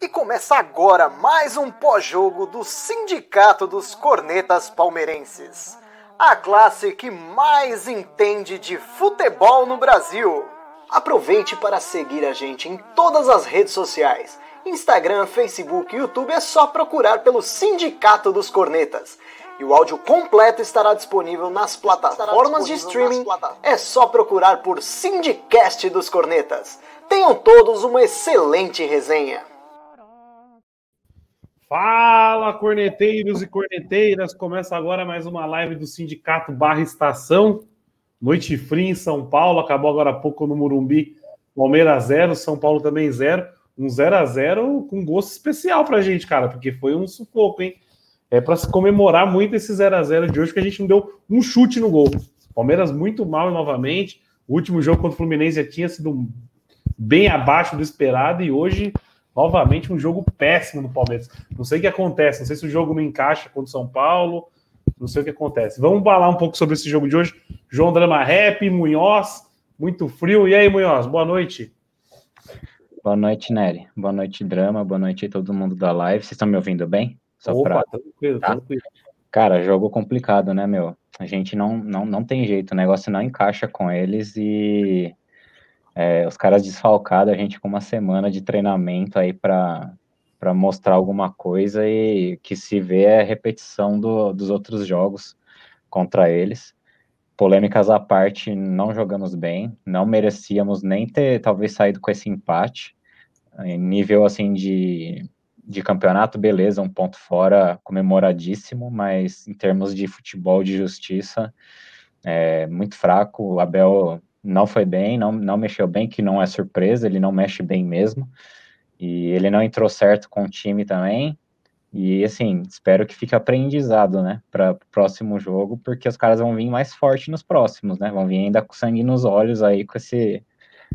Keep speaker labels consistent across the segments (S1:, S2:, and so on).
S1: E começa agora mais um pós-jogo do Sindicato dos Cornetas Palmeirenses. A classe que mais entende de futebol no Brasil. Aproveite para seguir a gente em todas as redes sociais. Instagram, Facebook YouTube é só procurar pelo Sindicato dos Cornetas. E o áudio completo estará disponível nas plataformas de streaming. É só procurar por Sindicast dos Cornetas. Tenham todos uma excelente resenha.
S2: Fala, corneteiros e corneteiras! Começa agora mais uma live do Sindicato Barra Estação. Noite fria em São Paulo, acabou agora há pouco no Murumbi. Palmeiras 0, São Paulo também 0. Um 0 a 0 com gosto especial pra gente, cara, porque foi um sufoco, hein? É para se comemorar muito esse 0 a 0 de hoje, que a gente não deu um chute no gol. Palmeiras muito mal novamente. O último jogo contra o Fluminense já tinha sido bem abaixo do esperado e hoje, novamente, um jogo péssimo no Palmeiras. Não sei o que acontece, não sei se o jogo não encaixa contra o São Paulo, não sei o que acontece. Vamos falar um pouco sobre esse jogo de hoje. João Drama Rap, Munhoz, muito frio. E aí, Munhoz, boa noite.
S3: Boa noite, Nery. Boa noite, Drama. Boa noite a todo mundo da live. Vocês estão me ouvindo bem?
S2: Só Opa, pra... tranquilo, tá? tranquilo.
S3: Cara, jogo complicado, né, meu? A gente não, não, não tem jeito, o negócio não encaixa com eles e é, os caras desfalcados, a gente com uma semana de treinamento aí para para mostrar alguma coisa e que se vê é repetição do, dos outros jogos contra eles. Polêmicas à parte, não jogamos bem, não merecíamos nem ter talvez saído com esse empate. Em nível assim de de campeonato, beleza, um ponto fora comemoradíssimo, mas em termos de futebol de justiça, é muito fraco. O Abel não foi bem, não, não mexeu bem, que não é surpresa, ele não mexe bem mesmo. E ele não entrou certo com o time também. E assim, espero que fique aprendizado, né, para o próximo jogo, porque os caras vão vir mais forte nos próximos, né? Vão vir ainda com sangue nos olhos aí com esse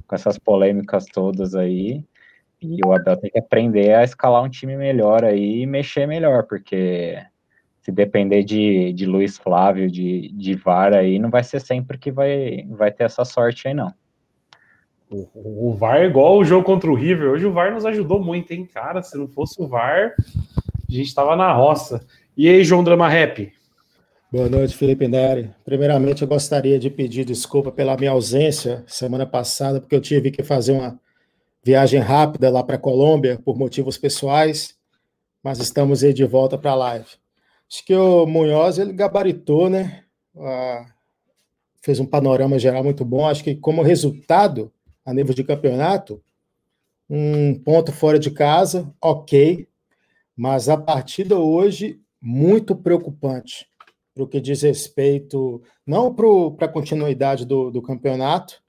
S3: com essas polêmicas todas aí. E o Abel tem que aprender a escalar um time melhor aí e mexer melhor, porque se depender de, de Luiz Flávio, de, de VAR aí, não vai ser sempre que vai, vai ter essa sorte aí, não.
S2: O, o VAR é igual o jogo contra o River. Hoje o VAR nos ajudou muito, hein, cara? Se não fosse o VAR, a gente tava na roça. E aí, João Drama Rap?
S4: Boa noite, Felipe Neri. Primeiramente, eu gostaria de pedir desculpa pela minha ausência semana passada, porque eu tive que fazer uma viagem rápida lá para a Colômbia por motivos pessoais, mas estamos aí de volta para a live. Acho que o Munhoz ele gabaritou, né? Ah, fez um panorama geral muito bom. Acho que como resultado a nível de campeonato, um ponto fora de casa, ok, mas a partida hoje muito preocupante para o que diz respeito não para a continuidade do, do campeonato,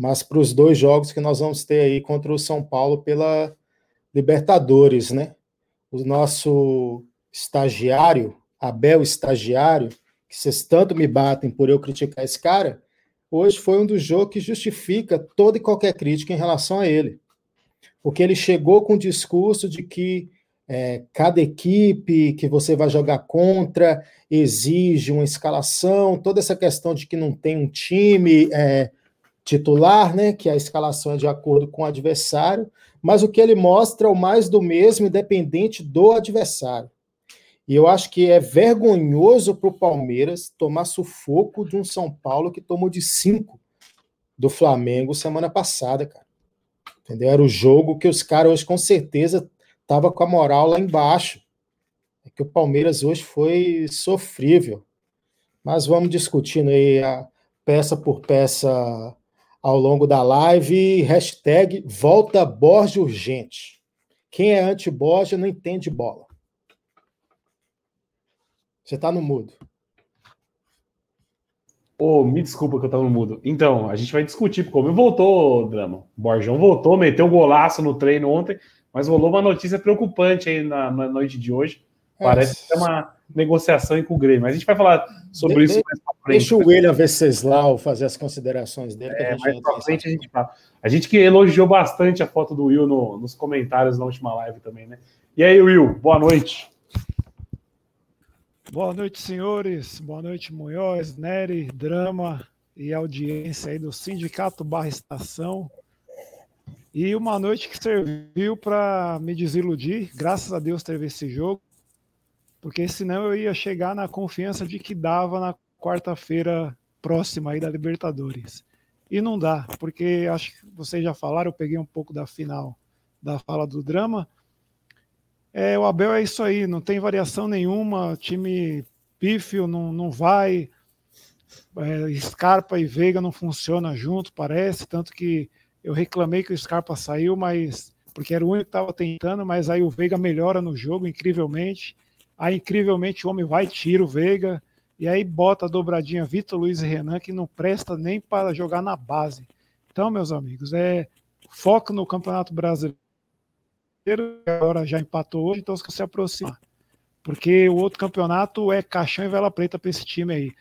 S4: mas para os dois jogos que nós vamos ter aí contra o São Paulo pela Libertadores, né? O nosso estagiário, Abel Estagiário, que vocês tanto me batem por eu criticar esse cara, hoje foi um dos jogos que justifica toda e qualquer crítica em relação a ele. Porque ele chegou com o discurso de que é, cada equipe que você vai jogar contra exige uma escalação, toda essa questão de que não tem um time é, titular, né, que a escalação é de acordo com o adversário, mas o que ele mostra é o mais do mesmo, independente do adversário. E eu acho que é vergonhoso para o Palmeiras tomar sufoco de um São Paulo que tomou de cinco do Flamengo semana passada, cara. Entendeu? Era o jogo que os caras hoje com certeza tava com a moral lá embaixo. É que o Palmeiras hoje foi sofrível. Mas vamos discutindo aí a peça por peça ao longo da live. Hashtag volta Borja urgente. Quem é anti-Borja não entende bola. Você está no mudo.
S2: Ô, oh, me desculpa que eu estava no mudo. Então, a gente vai discutir, como voltou, Drama. Borjão voltou, meteu um golaço no treino ontem, mas rolou uma notícia preocupante aí na, na noite de hoje. É. Parece que é uma negociação com o Grêmio. Mas a gente vai falar sobre de, isso mais.
S4: Deixa o William Venceslau fazer as considerações dele. É,
S2: mais pra frente a gente fala. A gente que elogiou bastante a foto do Will no, nos comentários na última live também, né? E aí, Will, boa noite.
S5: Boa noite, senhores. Boa noite, Munhoz, Nery, Drama e audiência aí do Sindicato Barra Estação. E uma noite que serviu para me desiludir. Graças a Deus teve esse jogo, porque senão eu ia chegar na confiança de que dava na quarta-feira próxima aí da Libertadores. E não dá, porque acho que vocês já falaram, eu peguei um pouco da final da fala do drama. É, o Abel é isso aí, não tem variação nenhuma, time pífio não, não vai, é, Scarpa e Veiga não funcionam junto, parece, tanto que eu reclamei que o Scarpa saiu, mas porque era o único que estava tentando, mas aí o Veiga melhora no jogo incrivelmente. Aí incrivelmente o homem vai tira o Veiga e aí bota a dobradinha Vitor Luiz e Renan que não presta nem para jogar na base. Então, meus amigos, é foco no Campeonato Brasileiro. Agora já empatou hoje, então se aproximar. Porque o outro campeonato é caixão e vela preta para esse time aí.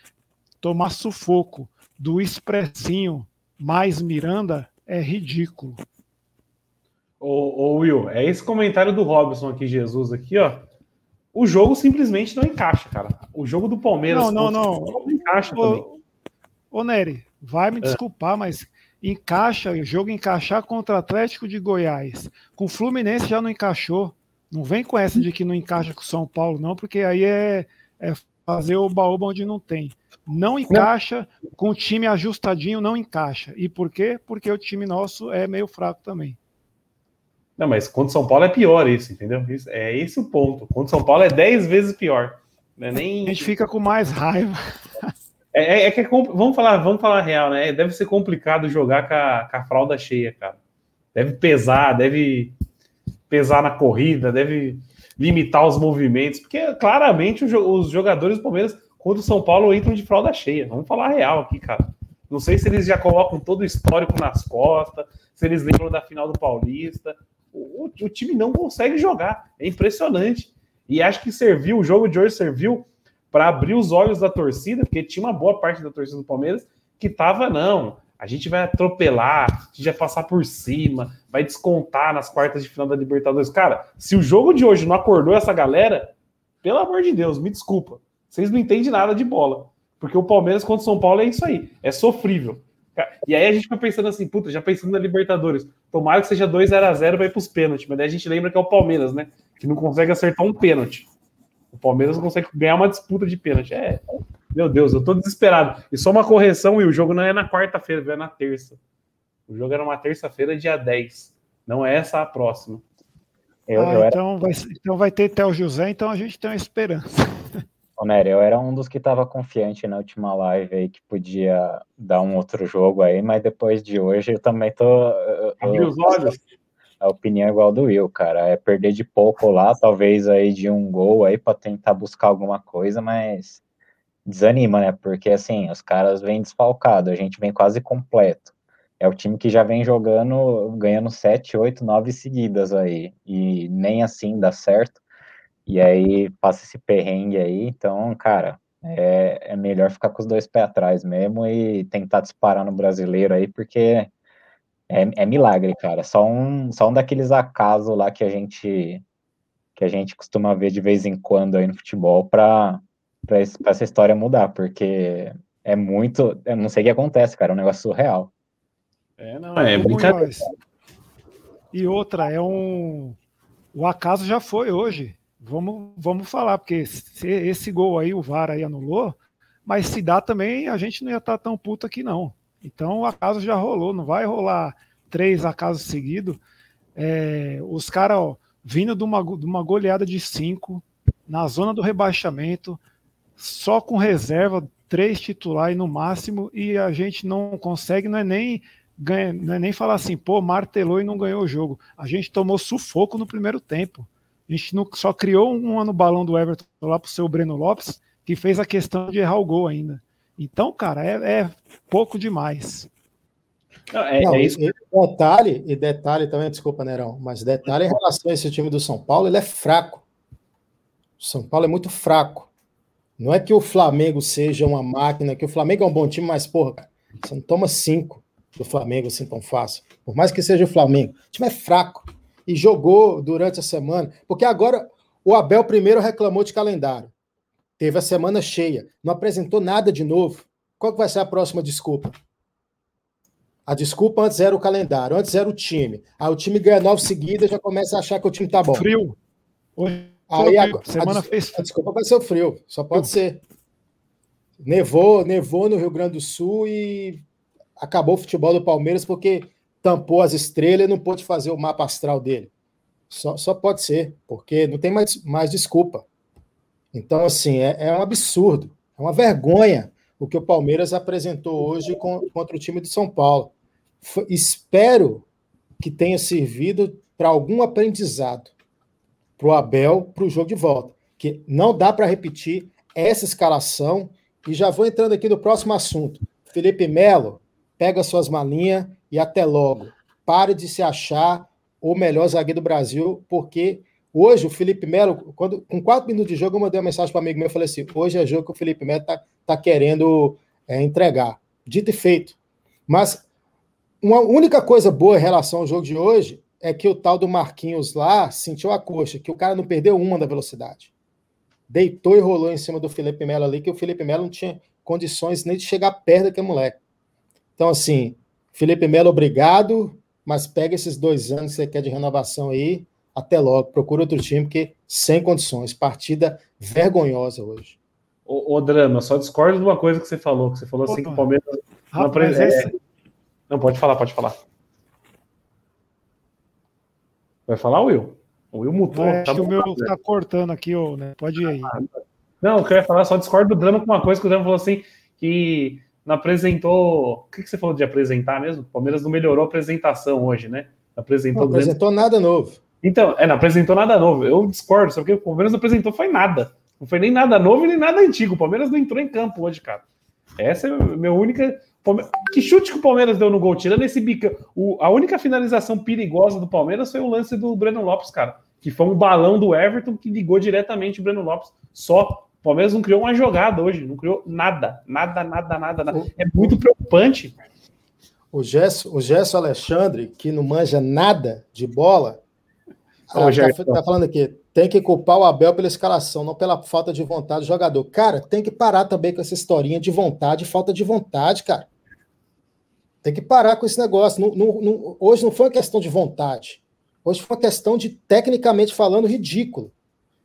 S5: Tomar sufoco do expressinho mais Miranda é ridículo.
S2: Ô, ô, Will, é esse comentário do Robson aqui, Jesus, aqui, ó. O jogo simplesmente não encaixa, cara. O jogo do Palmeiras.
S5: Não, não, não. não encaixa ô. Ô, Nery, vai me é. desculpar, mas encaixa, o jogo encaixar contra o Atlético de Goiás. Com o Fluminense já não encaixou. Não vem com essa de que não encaixa com o São Paulo, não, porque aí é, é fazer o baú onde não tem. Não encaixa, com o time ajustadinho não encaixa. E por quê? Porque o time nosso é meio fraco também.
S2: Não, mas contra o São Paulo é pior isso, entendeu? é esse o ponto. Contra o São Paulo é 10 vezes pior. É nem...
S5: A gente fica com mais raiva.
S2: É, é, é que é, vamos falar, vamos falar real, né? Deve ser complicado jogar com a, com a fralda cheia, cara. Deve pesar, deve pesar na corrida, deve limitar os movimentos, porque claramente os jogadores do Palmeiras contra o São Paulo entram de fralda cheia. Vamos falar real aqui, cara. Não sei se eles já colocam todo o histórico nas costas, se eles lembram da final do Paulista. O, o, time não consegue jogar. É impressionante. E acho que serviu, o jogo de hoje serviu para abrir os olhos da torcida, porque tinha uma boa parte da torcida do Palmeiras que tava, não, a gente vai atropelar, a gente vai passar por cima, vai descontar nas quartas de final da Libertadores. Cara, se o jogo de hoje não acordou essa galera, pelo amor de Deus, me desculpa. Vocês não entendem nada de bola. Porque o Palmeiras contra o São Paulo é isso aí. É sofrível. E aí a gente fica pensando assim, puta, já pensando na Libertadores. Tomara que seja 2 0 a 0 vai para os pênaltis. Mas daí a gente lembra que é o Palmeiras, né? Que não consegue acertar um pênalti. O Palmeiras não consegue ganhar uma disputa de pênalti. É, meu Deus, eu tô desesperado. E só uma correção, e o jogo não é na quarta-feira, é na terça. O jogo era uma terça-feira, dia 10. Não é essa a próxima.
S5: Eu, ah, eu era... então, vai, então vai ter Theo José, então a gente tem uma esperança.
S3: Ô, Nery, eu era um dos que estava confiante na última live aí que podia dar um outro jogo aí, mas depois de hoje eu também tô.
S2: Abriu os olhos.
S3: A opinião é igual do Will, cara. É perder de pouco lá, talvez aí de um gol aí para tentar buscar alguma coisa, mas desanima, né? Porque assim, os caras vêm desfalcados, a gente vem quase completo. É o time que já vem jogando, ganhando 7, 8, 9 seguidas aí. E nem assim dá certo. E aí passa esse perrengue aí. Então, cara, é, é melhor ficar com os dois pés atrás mesmo e tentar disparar no brasileiro aí, porque é, é milagre, cara. Só um, só um daqueles acasos lá que a gente que a gente costuma ver de vez em quando aí no futebol para para essa história mudar, porque é muito. Eu não sei o que acontece, cara, é um negócio surreal.
S5: É, não, é, é brincadeira. E outra, é um. O acaso já foi hoje. Vamos, vamos falar, porque esse gol aí, o VAR aí anulou, mas se dá também, a gente não ia estar tá tão puto aqui, não. Então o acaso já rolou, não vai rolar três acasos seguidos. É, os caras, vindo de uma, de uma goleada de cinco, na zona do rebaixamento, só com reserva, três titulares no máximo, e a gente não consegue, não é nem ganha, não é nem falar assim, pô, martelou e não ganhou o jogo. A gente tomou sufoco no primeiro tempo. A gente não, só criou um ano balão do Everton lá pro seu Breno Lopes, que fez a questão de errar o gol ainda. Então, cara, é, é pouco demais.
S4: Não, é, não, é isso. E, detalhe, e detalhe também, desculpa, Nerão, mas detalhe em relação a esse time do São Paulo, ele é fraco. O São Paulo é muito fraco. Não é que o Flamengo seja uma máquina, que o Flamengo é um bom time, mas, porra, cara, você não toma cinco do Flamengo assim tão fácil. Por mais que seja o Flamengo. O time é fraco. E jogou durante a semana. Porque agora o Abel primeiro reclamou de calendário. Teve a semana cheia. Não apresentou nada de novo. Qual que vai ser a próxima desculpa? A desculpa antes era o calendário, antes era o time. Aí o time ganha nove seguidas já começa a achar que o time tá bom.
S5: Frio. Hoje,
S4: Aí
S5: a
S4: agora,
S5: semana
S4: a,
S5: fez
S4: a desculpa vai ser o frio, só pode ser. Nevou, nevou no Rio Grande do Sul e acabou o futebol do Palmeiras porque tampou as estrelas e não pôde fazer o mapa astral dele. Só, só pode ser, porque não tem mais, mais desculpa. Então, assim, é, é um absurdo, é uma vergonha o que o Palmeiras apresentou hoje contra o time de São Paulo. F espero que tenha servido para algum aprendizado para o Abel para o jogo de volta. Que não dá para repetir essa escalação. E já vou entrando aqui no próximo assunto. Felipe Melo, pega suas malinhas e até logo. Pare de se achar o melhor zagueiro do Brasil, porque hoje o Felipe Melo, quando, com quatro minutos de jogo, eu mandei uma mensagem para um amigo meu e falei assim: hoje é jogo que o Felipe Melo está tá querendo é, entregar. Dito e feito. Mas uma única coisa boa em relação ao jogo de hoje é que o tal do Marquinhos lá sentiu a coxa, que o cara não perdeu uma da velocidade. Deitou e rolou em cima do Felipe Melo ali, que o Felipe Melo não tinha condições nem de chegar perto daquele moleque. Então, assim, Felipe Melo, obrigado, mas pega esses dois anos que você quer de renovação aí, até logo, procura outro time, porque sem condições. Partida vergonhosa hoje.
S2: Ô, ô Drama, só discordo de uma coisa que você falou, que você falou assim que o Palmeiras. Não, é... não, pode falar, pode falar. Vai falar, Will? O Will mutou.
S5: É, tá acho que o meu tá cortando aqui, ô, né? Pode ir aí.
S2: Não, eu queria falar, só discordo do drama com uma coisa que o Drama falou assim, que não apresentou. O que, que você falou de apresentar mesmo? O Palmeiras não melhorou a apresentação hoje, né?
S4: Apresentou, não apresentou nada novo.
S2: Então, é, não apresentou nada novo. Eu discordo, só que o Palmeiras não apresentou foi nada. Não foi nem nada novo nem nada antigo. O Palmeiras não entrou em campo hoje, cara. Essa é a minha única. Que chute que o Palmeiras deu no gol, tirando esse bica. O, a única finalização perigosa do Palmeiras foi o lance do Breno Lopes, cara. Que foi um balão do Everton que ligou diretamente o Breno Lopes. Só. O Palmeiras não criou uma jogada hoje, não criou nada. Nada, nada, nada, nada. É muito preocupante.
S4: O Gesso, o Gesso Alexandre, que não manja nada de bola, ah, tá, tá, falando aqui, tem que culpar o Abel pela escalação, não pela falta de vontade do jogador. Cara, tem que parar também com essa historinha de vontade, falta de vontade, cara. Tem que parar com esse negócio. Não, não, não, hoje não foi uma questão de vontade. Hoje foi uma questão de, tecnicamente falando, ridículo.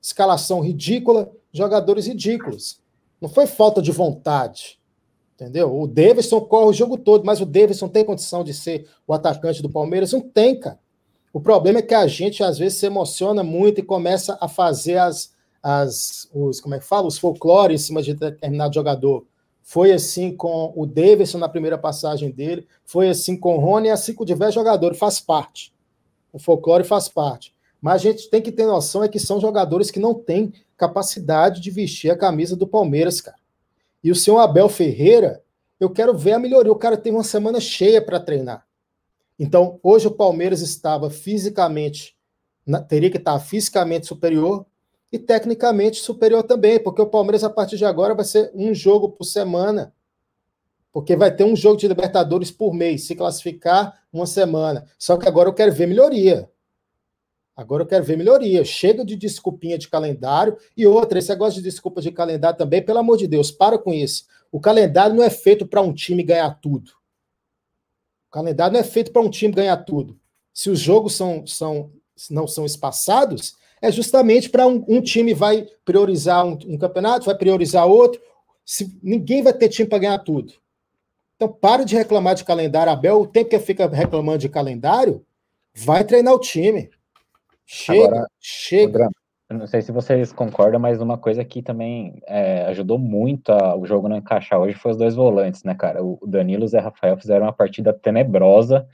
S4: Escalação ridícula, jogadores ridículos. Não foi falta de vontade. Entendeu? O Davidson corre o jogo todo, mas o Davidson tem condição de ser o atacante do Palmeiras? Não tem, cara. O problema é que a gente às vezes se emociona muito e começa a fazer as, as os, como é que fala, os folclores em cima de determinado jogador. Foi assim com o Davidson na primeira passagem dele, foi assim com o Rony assim com diversos jogadores, faz parte. O folclore faz parte. Mas a gente tem que ter noção é que são jogadores que não têm capacidade de vestir a camisa do Palmeiras, cara. E o senhor Abel Ferreira, eu quero ver a melhoria. O cara teve uma semana cheia para treinar. Então, hoje o Palmeiras estava fisicamente, teria que estar fisicamente superior e tecnicamente superior também, porque o Palmeiras, a partir de agora, vai ser um jogo por semana. Porque vai ter um jogo de Libertadores por mês, se classificar uma semana. Só que agora eu quero ver melhoria. Agora eu quero ver melhoria. Chega de desculpinha de calendário. E outra, esse negócio de desculpa de calendário também, pelo amor de Deus, para com isso. O calendário não é feito para um time ganhar tudo calendário não é feito para um time ganhar tudo. Se os jogos são, são, não são espaçados, é justamente para um, um, time vai priorizar um, um, campeonato, vai priorizar outro. Se, ninguém vai ter time para ganhar tudo. Então, para de reclamar de calendário, Abel. O tempo que fica reclamando de calendário, vai treinar o time. Chega, Agora, chega.
S3: não sei se vocês concordam, mas uma coisa que também é, ajudou muito a, o jogo não encaixar hoje foi os dois volantes, né, cara? O Danilo e o Zé Rafael fizeram uma partida tenebrosa,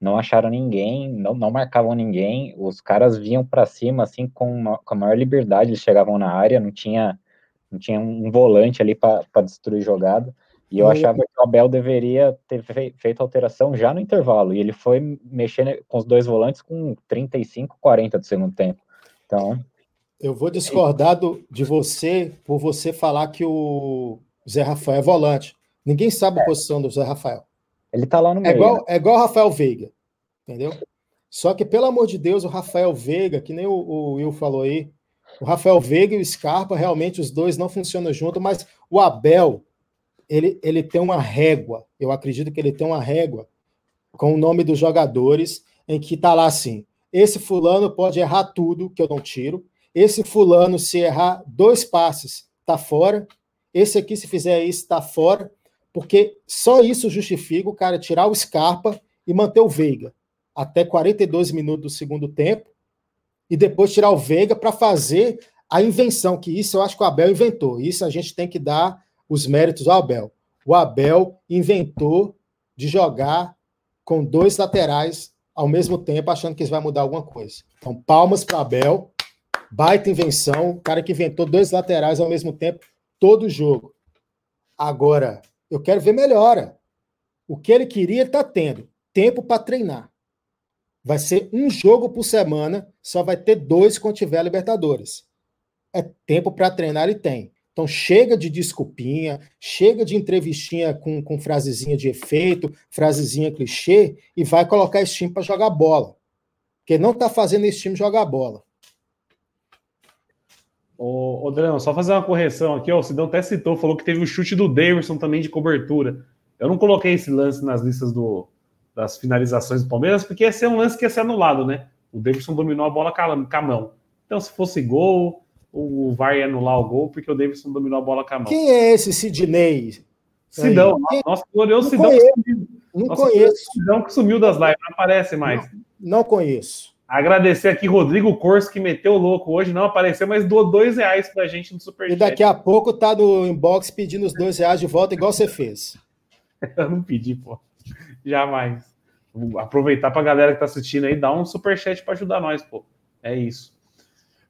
S3: não acharam ninguém, não, não marcavam ninguém, os caras vinham para cima, assim, com, uma, com a maior liberdade, eles chegavam na área, não tinha, não tinha um volante ali para destruir jogada. E eu achava que o Abel deveria ter feito alteração já no intervalo. E ele foi mexendo com os dois volantes com 35, 40 do segundo tempo. Então,
S4: eu vou discordar do, de você por você falar que o Zé Rafael é volante. Ninguém sabe a é. posição do Zé Rafael.
S3: Ele tá lá no
S4: meio. É igual, né? é igual o Rafael Veiga, entendeu? Só que, pelo amor de Deus, o Rafael Veiga, que nem o, o Will falou aí, o Rafael Veiga e o Scarpa, realmente os dois não funcionam junto, mas o Abel, ele, ele tem uma régua. Eu acredito que ele tem uma régua com o nome dos jogadores, em que está lá assim: esse fulano pode errar tudo, que eu não tiro. Esse fulano, se errar dois passes, está fora. Esse aqui, se fizer isso, está fora. Porque só isso justifica o cara tirar o Scarpa e manter o Veiga até 42 minutos do segundo tempo e depois tirar o Veiga para fazer a invenção, que isso eu acho que o Abel inventou. Isso a gente tem que dar os méritos ao Abel. O Abel inventou de jogar com dois laterais ao mesmo tempo, achando que isso vai mudar alguma coisa. Então, palmas para Abel, baita invenção, o cara que inventou dois laterais ao mesmo tempo, todo jogo. Agora, eu quero ver melhora. O que ele queria, ele está tendo. Tempo para treinar. Vai ser um jogo por semana, só vai ter dois quando tiver Libertadores. É tempo para treinar e tem. Então chega de desculpinha, chega de entrevistinha com, com frasezinha de efeito, frasezinha clichê, e vai colocar esse time para jogar bola. Porque não está fazendo esse time jogar bola.
S2: Ô, Drão, só fazer uma correção aqui, ó, o Sidão até citou, falou que teve o chute do Davidson também de cobertura. Eu não coloquei esse lance nas listas do, das finalizações do Palmeiras, porque ia ser um lance que ia ser anulado, né? O Davidson dominou a bola com a mão. Então, se fosse gol, o VAR ia anular o gol, porque o Davidson dominou a bola com a mão.
S4: Quem é esse Sidney?
S2: Sidão, Quem... nosso glorioso Sidão.
S4: Conheço. Não nosso conheço.
S2: Sidão que sumiu das lives, não aparece mais.
S4: Não, não conheço.
S2: Agradecer aqui Rodrigo Corso, que meteu o louco hoje, não apareceu, mas doou dois reais pra gente no Superchat.
S4: E daqui a pouco tá no inbox pedindo os dois reais de volta, igual você fez.
S2: Eu não pedi, pô. Jamais. Vou aproveitar pra galera que tá assistindo aí, dar um superchat para ajudar nós, pô. É isso.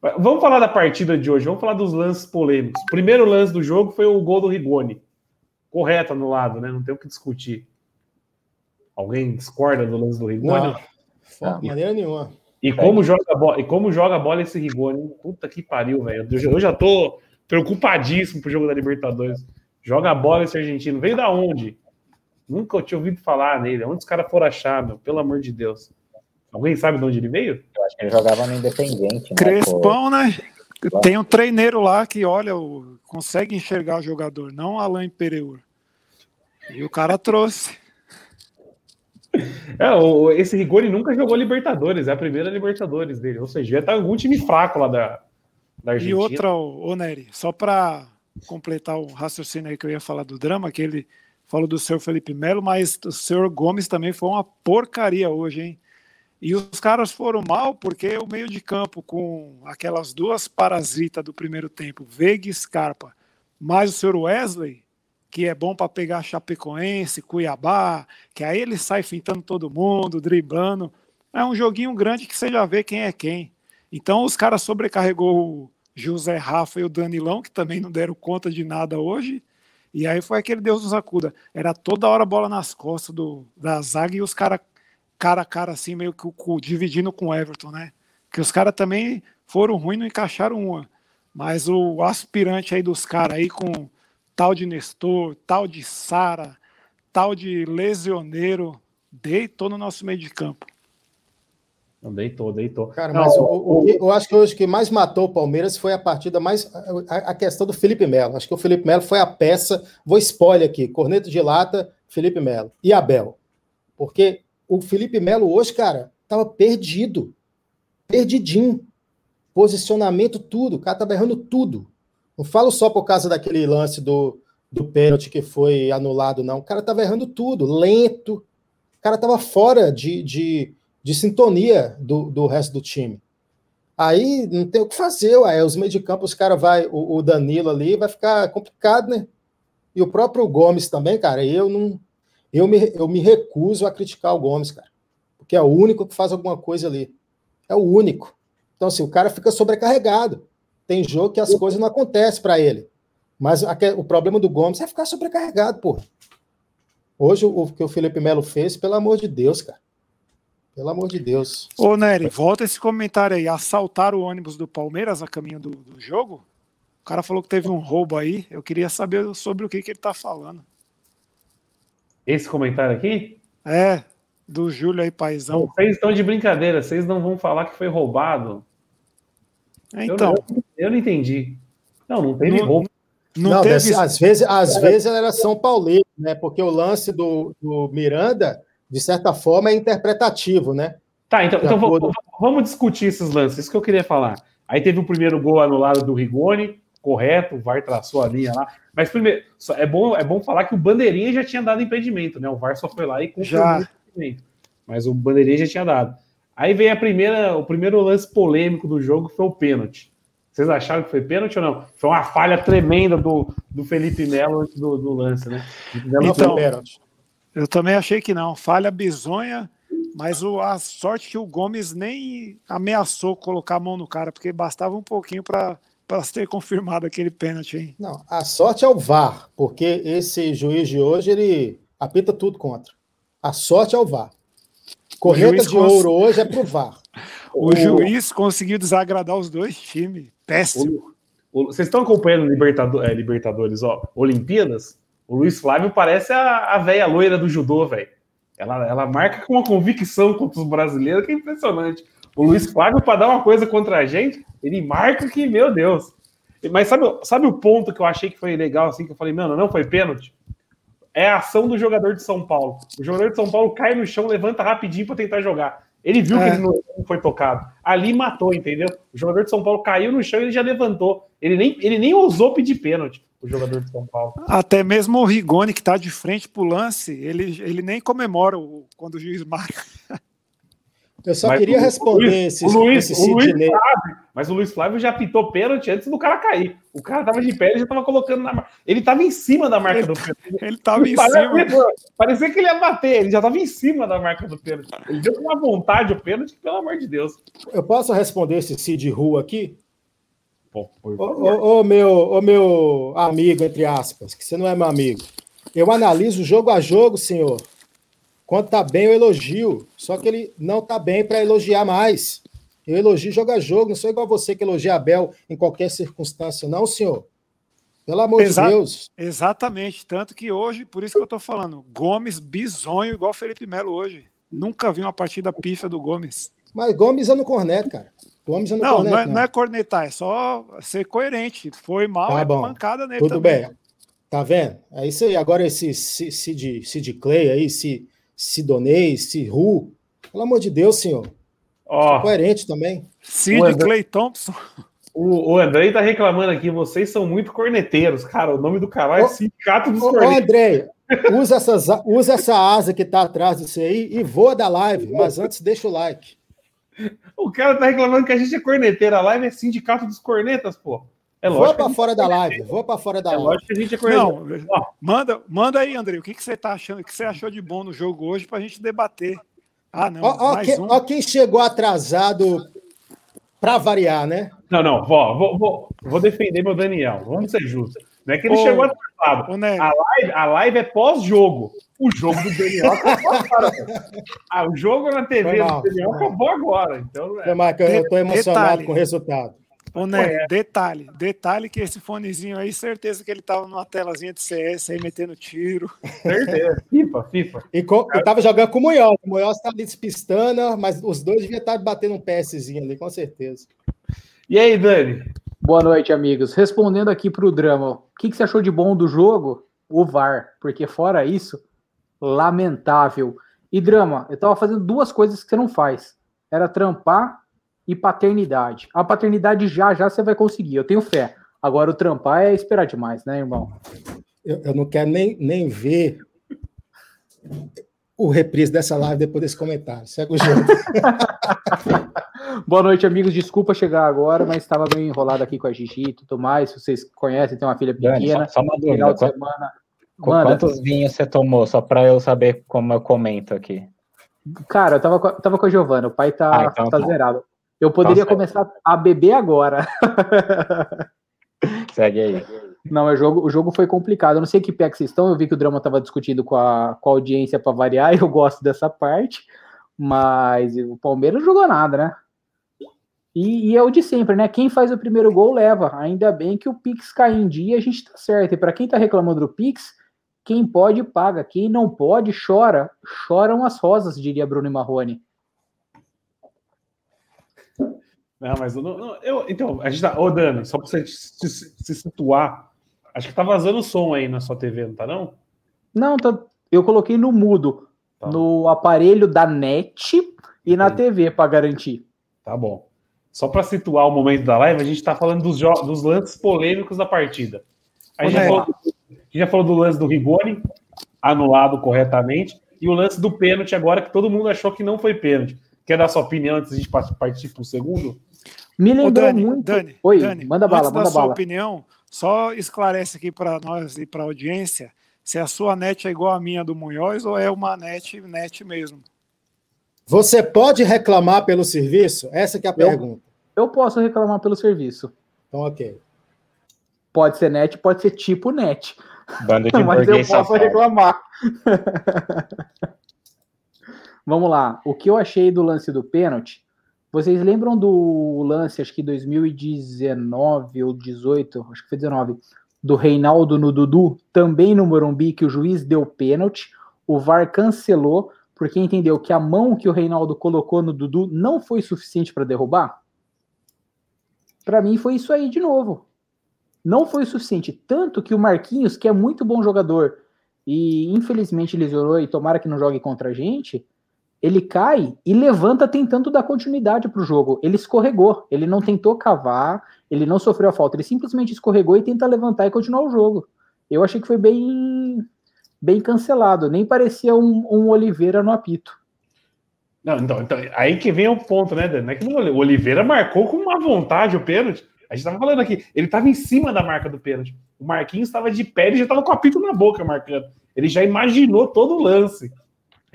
S2: Vamos falar da partida de hoje, vamos falar dos lances polêmicos. O primeiro lance do jogo foi o gol do Rigoni. Correto no lado, né? Não tem o que discutir. Alguém discorda do lance do Rigoni?
S4: Não, de maneira nenhuma.
S2: E como, joga bola, e como joga a bola esse Rigoni? Puta que pariu, velho. Eu já tô preocupadíssimo pro jogo da Libertadores. Joga a bola esse argentino. Veio da onde? Nunca eu tinha ouvido falar nele. Onde os caras foram achar, meu? Pelo amor de Deus. Alguém sabe de onde ele veio?
S3: Eu acho que ele jogava no Independente.
S5: Né? Crespão, né? Tem um treineiro lá que, olha, consegue enxergar o jogador, não Alain Pereur. E o cara trouxe.
S2: É, o, esse Rigoni nunca jogou Libertadores, é a primeira Libertadores dele. Ou seja, já tá algum time fraco lá da, da Argentina.
S5: E outra, ô Nery, só para completar o raciocínio aí que eu ia falar do drama, que ele falou do senhor Felipe Melo, mas o senhor Gomes também foi uma porcaria hoje, hein? E os caras foram mal porque o meio de campo com aquelas duas parasitas do primeiro tempo, Veiga e Scarpa, mais o senhor Wesley, que é bom para pegar Chapecoense, Cuiabá, que aí ele sai fintando todo mundo, driblando. É um joguinho grande que você já vê quem é quem. Então os caras sobrecarregou o José Rafa e o Danilão, que também não deram conta de nada hoje. E aí foi aquele Deus nos acuda. Era toda hora bola nas costas do, da zaga e os caras cara a cara assim, meio que dividindo com o Everton, né? Que os caras também foram ruins, não encaixaram uma. Mas o aspirante aí dos caras aí com tal de Nestor, tal de Sara, tal de Lesioneiro, deitou no nosso meio de campo.
S2: Não, deitou, deitou.
S4: Cara, não, mas o, o, o, eu acho que hoje o que mais matou o Palmeiras foi a partida mais. A, a, questão do Felipe Melo. Acho que o Felipe Melo foi a peça. Vou spoiler aqui: Corneto de Lata, Felipe Melo e Abel. Porque o Felipe Melo hoje, cara, tava perdido. Perdidinho. Posicionamento, tudo. O cara tava errando tudo. Não falo só por causa daquele lance do, do pênalti que foi anulado, não. O cara tava errando tudo. Lento. O cara tava fora de, de, de sintonia do, do resto do time. Aí não tem o que fazer, ué. Os meio de campo, os caras vai, o, o Danilo ali vai ficar complicado, né? E o próprio Gomes também, cara, eu não, eu me, eu me recuso a criticar o Gomes, cara. Porque é o único que faz alguma coisa ali. É o único. Então, assim, o cara fica sobrecarregado. Tem jogo que as coisas não acontecem para ele. Mas o problema do Gomes é ficar sobrecarregado, pô. Hoje, o que o Felipe Melo fez, pelo amor de Deus, cara. Pelo amor de Deus.
S5: Ô, Nery, volta esse comentário aí. Assaltaram o ônibus do Palmeiras a caminho do, do jogo? O cara falou que teve um roubo aí. Eu queria saber sobre o que, que ele tá falando.
S2: Esse comentário aqui?
S5: É, do Júlio aí, paizão.
S2: Vocês estão de brincadeira, vocês não vão falar que foi roubado.
S5: Então.
S2: Eu, eu, eu não entendi. Não, não teve não, roubo.
S4: Não, não teve... às vezes, às vezes era São Paulo, né? Porque o lance do, do Miranda de certa forma, é interpretativo, né?
S2: Tá, então, então vamos, vamos discutir esses lances, isso que eu queria falar. Aí teve o primeiro gol anulado do Rigoni, correto, o VAR traçou a linha lá. Mas primeiro, é bom, é bom falar que o Bandeirinha já tinha dado impedimento, né? O VAR só foi lá e
S5: confirmou o
S2: impedimento. Mas o Bandeirinha já tinha dado. Aí vem a primeira, o primeiro lance polêmico do jogo, foi o pênalti. Vocês acharam que foi pênalti ou não? Foi uma falha tremenda do, do Felipe Melo antes do, do lance, né?
S5: Então, eu também achei que não. Falha bizonha, mas o, a sorte que o Gomes nem ameaçou colocar a mão no cara, porque bastava um pouquinho para para ter confirmado aquele pênalti, hein?
S4: Não, a sorte é o VAR, porque esse juiz de hoje ele apita tudo contra. A sorte é o VAR. Correta de cons... ouro hoje é pro VAR.
S5: O, o, juiz conseguiu desagradar os dois times. Péssimo.
S2: O, vocês estão acompanhando Libertador, é, Libertadores, ó, Olimpíadas? O Luiz Flávio parece a, a velha loira do judô, velho. Ela, ela marca com uma convicção contra os brasileiros que é impressionante. O Luiz Flávio, para dar uma coisa contra a gente, ele marca que, meu Deus. Mas sabe, sabe o ponto que eu achei que foi legal, assim, que eu falei, mano, não foi pênalti? É a ação do jogador de São Paulo. O jogador de São Paulo cai no chão, levanta rapidinho para tentar jogar. Ele viu é. que ele não foi tocado. Ali matou, entendeu? O jogador de São Paulo caiu no chão e ele já levantou. Ele nem, ele nem ousou pedir pênalti, o jogador de São Paulo.
S5: Até mesmo o Rigoni, que está de frente pro lance, ele, ele nem comemora o, quando o juiz marca.
S4: Eu só mas queria o, responder Luiz, esse,
S2: o Luiz, esse o Luiz Flávio, Mas o Luiz Flávio já pitou pênalti antes do cara cair. O cara tava de pé, ele já tava colocando na Ele tava em cima da marca
S5: ele,
S2: do
S5: pênalti. Ele tava em cima.
S2: Parecia que ele ia bater, ele já tava em cima da marca do pênalti. Ele deu com uma vontade o pênalti, pelo amor de Deus.
S4: Eu posso responder esse Cid Ru aqui? Ô, meu, ô meu amigo, entre aspas, que você não é meu amigo. Eu analiso jogo a jogo, senhor. Quando tá bem, eu elogio. Só que ele não tá bem para elogiar mais. Eu elogio jogo a jogo. Não sou igual você que elogia Abel em qualquer circunstância, não, senhor. Pelo amor Exa de Deus.
S5: Exatamente. Tanto que hoje, por isso que eu tô falando, Gomes bizonho igual Felipe Melo hoje. Nunca vi uma partida pífia do Gomes.
S4: Mas Gomes é no corneto, cara. Gomes é no
S5: não, corneto, não, é, não. não é cornetar, é só ser coerente. Foi mal, tá é bom. pancada nele
S4: Tudo
S5: também.
S4: bem. Tá vendo? É isso aí. Agora esse Sid Clay aí, se Sidonei, Siru. Pelo amor de Deus, senhor. Oh, coerente também.
S5: Sid André, Clay Thompson.
S2: O, o Andrei tá reclamando aqui, vocês são muito corneteiros, cara. O nome do canal é Sindicato dos Cornetos. Ô,
S4: Andrei, usa, essas, usa essa asa que tá atrás disso aí e voa da live, mas antes deixa o like.
S2: O cara tá reclamando que a gente é corneteiro. A live é Sindicato dos Cornetas, pô.
S4: É lógico. Vou para fora da live, vou para fora da é live. Lógico que a gente
S5: é Não, manda, manda aí, André, o que, que você tá achando, o que você achou de bom no jogo hoje para a gente debater.
S4: Ah, não. Ó, ó, que, um. ó quem chegou atrasado para variar, né?
S2: Não, não, vou, vou, vou, vou, defender meu Daniel. Vamos ser justos. Não é que ele ô, chegou atrasado. Ô, a, live, a live é pós-jogo. O jogo do Daniel acabou agora. Ah, o jogo na TV do Daniel acabou agora. Então,
S4: é. Marca, eu estou emocionado Detalhe. com o resultado.
S5: Ô, né, é. detalhe, detalhe que esse fonezinho aí, certeza que ele tava numa telazinha de CS aí metendo tiro.
S2: Certeza, FIFA, FIFA.
S4: E com, eu tava jogando com o Munhoz, o Munhoz tava despistando, mas os dois deviam estar batendo um PSzinho ali, com certeza.
S2: E aí, Dani?
S6: Boa noite, amigos. Respondendo aqui pro drama, o que, que você achou de bom do jogo? O VAR, porque fora isso, lamentável. E drama, eu tava fazendo duas coisas que você não faz. Era trampar e paternidade. A paternidade já, já você vai conseguir, eu tenho fé. Agora o trampar é esperar demais, né, irmão?
S4: Eu, eu não quero nem, nem ver o reprise dessa live depois desse comentário. Segue o jogo.
S6: Boa noite, amigos. Desculpa chegar agora, mas estava meio enrolado aqui com a Gigi e tudo mais. Se vocês conhecem, tem uma filha pequena. Dani,
S3: só, só uma dúvida. Final semana. Quantos vinhos você tomou? Só para eu saber como eu comento aqui.
S6: Cara, eu tava, tava com a Giovana. O pai tá, ah, então, tá, tá zerado. Eu poderia Nossa. começar a beber agora.
S3: Segue aí.
S6: Não, o jogo, o jogo foi complicado. Eu não sei que pé que vocês estão. Eu vi que o drama estava discutindo com a, com a audiência para variar. Eu gosto dessa parte. Mas o Palmeiras não jogou nada, né? E, e, é o de sempre, né? Quem faz o primeiro gol leva. Ainda bem que o Pix cai em dia, a gente tá certo. E para quem tá reclamando do Pix, quem pode paga. Quem não pode chora. Choram as rosas, diria Bruno Marrone.
S2: Não, mas não, eu, então, a gente tá. Ô, Dani, só para você se, se, situar, acho que tá vazando o som aí na sua TV, não tá não?
S6: Não, tá, eu coloquei no mudo. Tá. No aparelho da NET e na TV para garantir.
S2: Tá bom. Só para situar o momento da live, a gente está falando dos, dos, lances polêmicos da partida. A gente, falou, a gente, já falou, do lance do Rigoni, anulado corretamente, e o lance do pênalti agora, que todo mundo achou que não foi pênalti. Quer dar sua opinião antes de a gente partir para o segundo?
S6: Me lembrou Dani, muito.
S5: Dani, Oi, Dani, manda bala, manda da bala. sua opinião, só esclarece aqui para nós e para a audiência se a sua net é igual à minha do Munhoz ou é uma net net mesmo.
S4: Você pode reclamar pelo serviço? Essa que é a eu, pergunta.
S6: Eu posso reclamar pelo serviço.
S4: Então, ok.
S6: Pode ser net, pode ser tipo net.
S3: Banda de
S6: Mas eu posso reclamar. Vamos lá. O que eu achei do lance do pênalti? Vocês lembram do lance, acho que 2019 ou 18, acho que foi 19, do Reinaldo no Dudu, também no Morumbi, que o juiz deu pênalti, o VAR cancelou, porque entendeu que a mão que o Reinaldo colocou no Dudu não foi suficiente para derrubar? Para mim foi isso aí de novo. Não foi o suficiente. Tanto que o Marquinhos, que é muito bom jogador e infelizmente lesionou e tomara que não jogue contra a gente, ele cai e levanta tentando dar continuidade para o jogo. Ele escorregou, ele não tentou cavar, ele não sofreu a falta, ele simplesmente escorregou e tenta levantar e continuar o jogo. Eu achei que foi bem bem cancelado, nem parecia um, um Oliveira no apito.
S2: Não, então, então, aí que vem o ponto, né, Dan? É o Oliveira marcou com uma vontade o pênalti. A gente tava falando aqui, ele tava em cima da marca do pênalti. O Marquinhos estava de pé, ele já tava com o apito na boca marcando. Ele já imaginou todo o lance.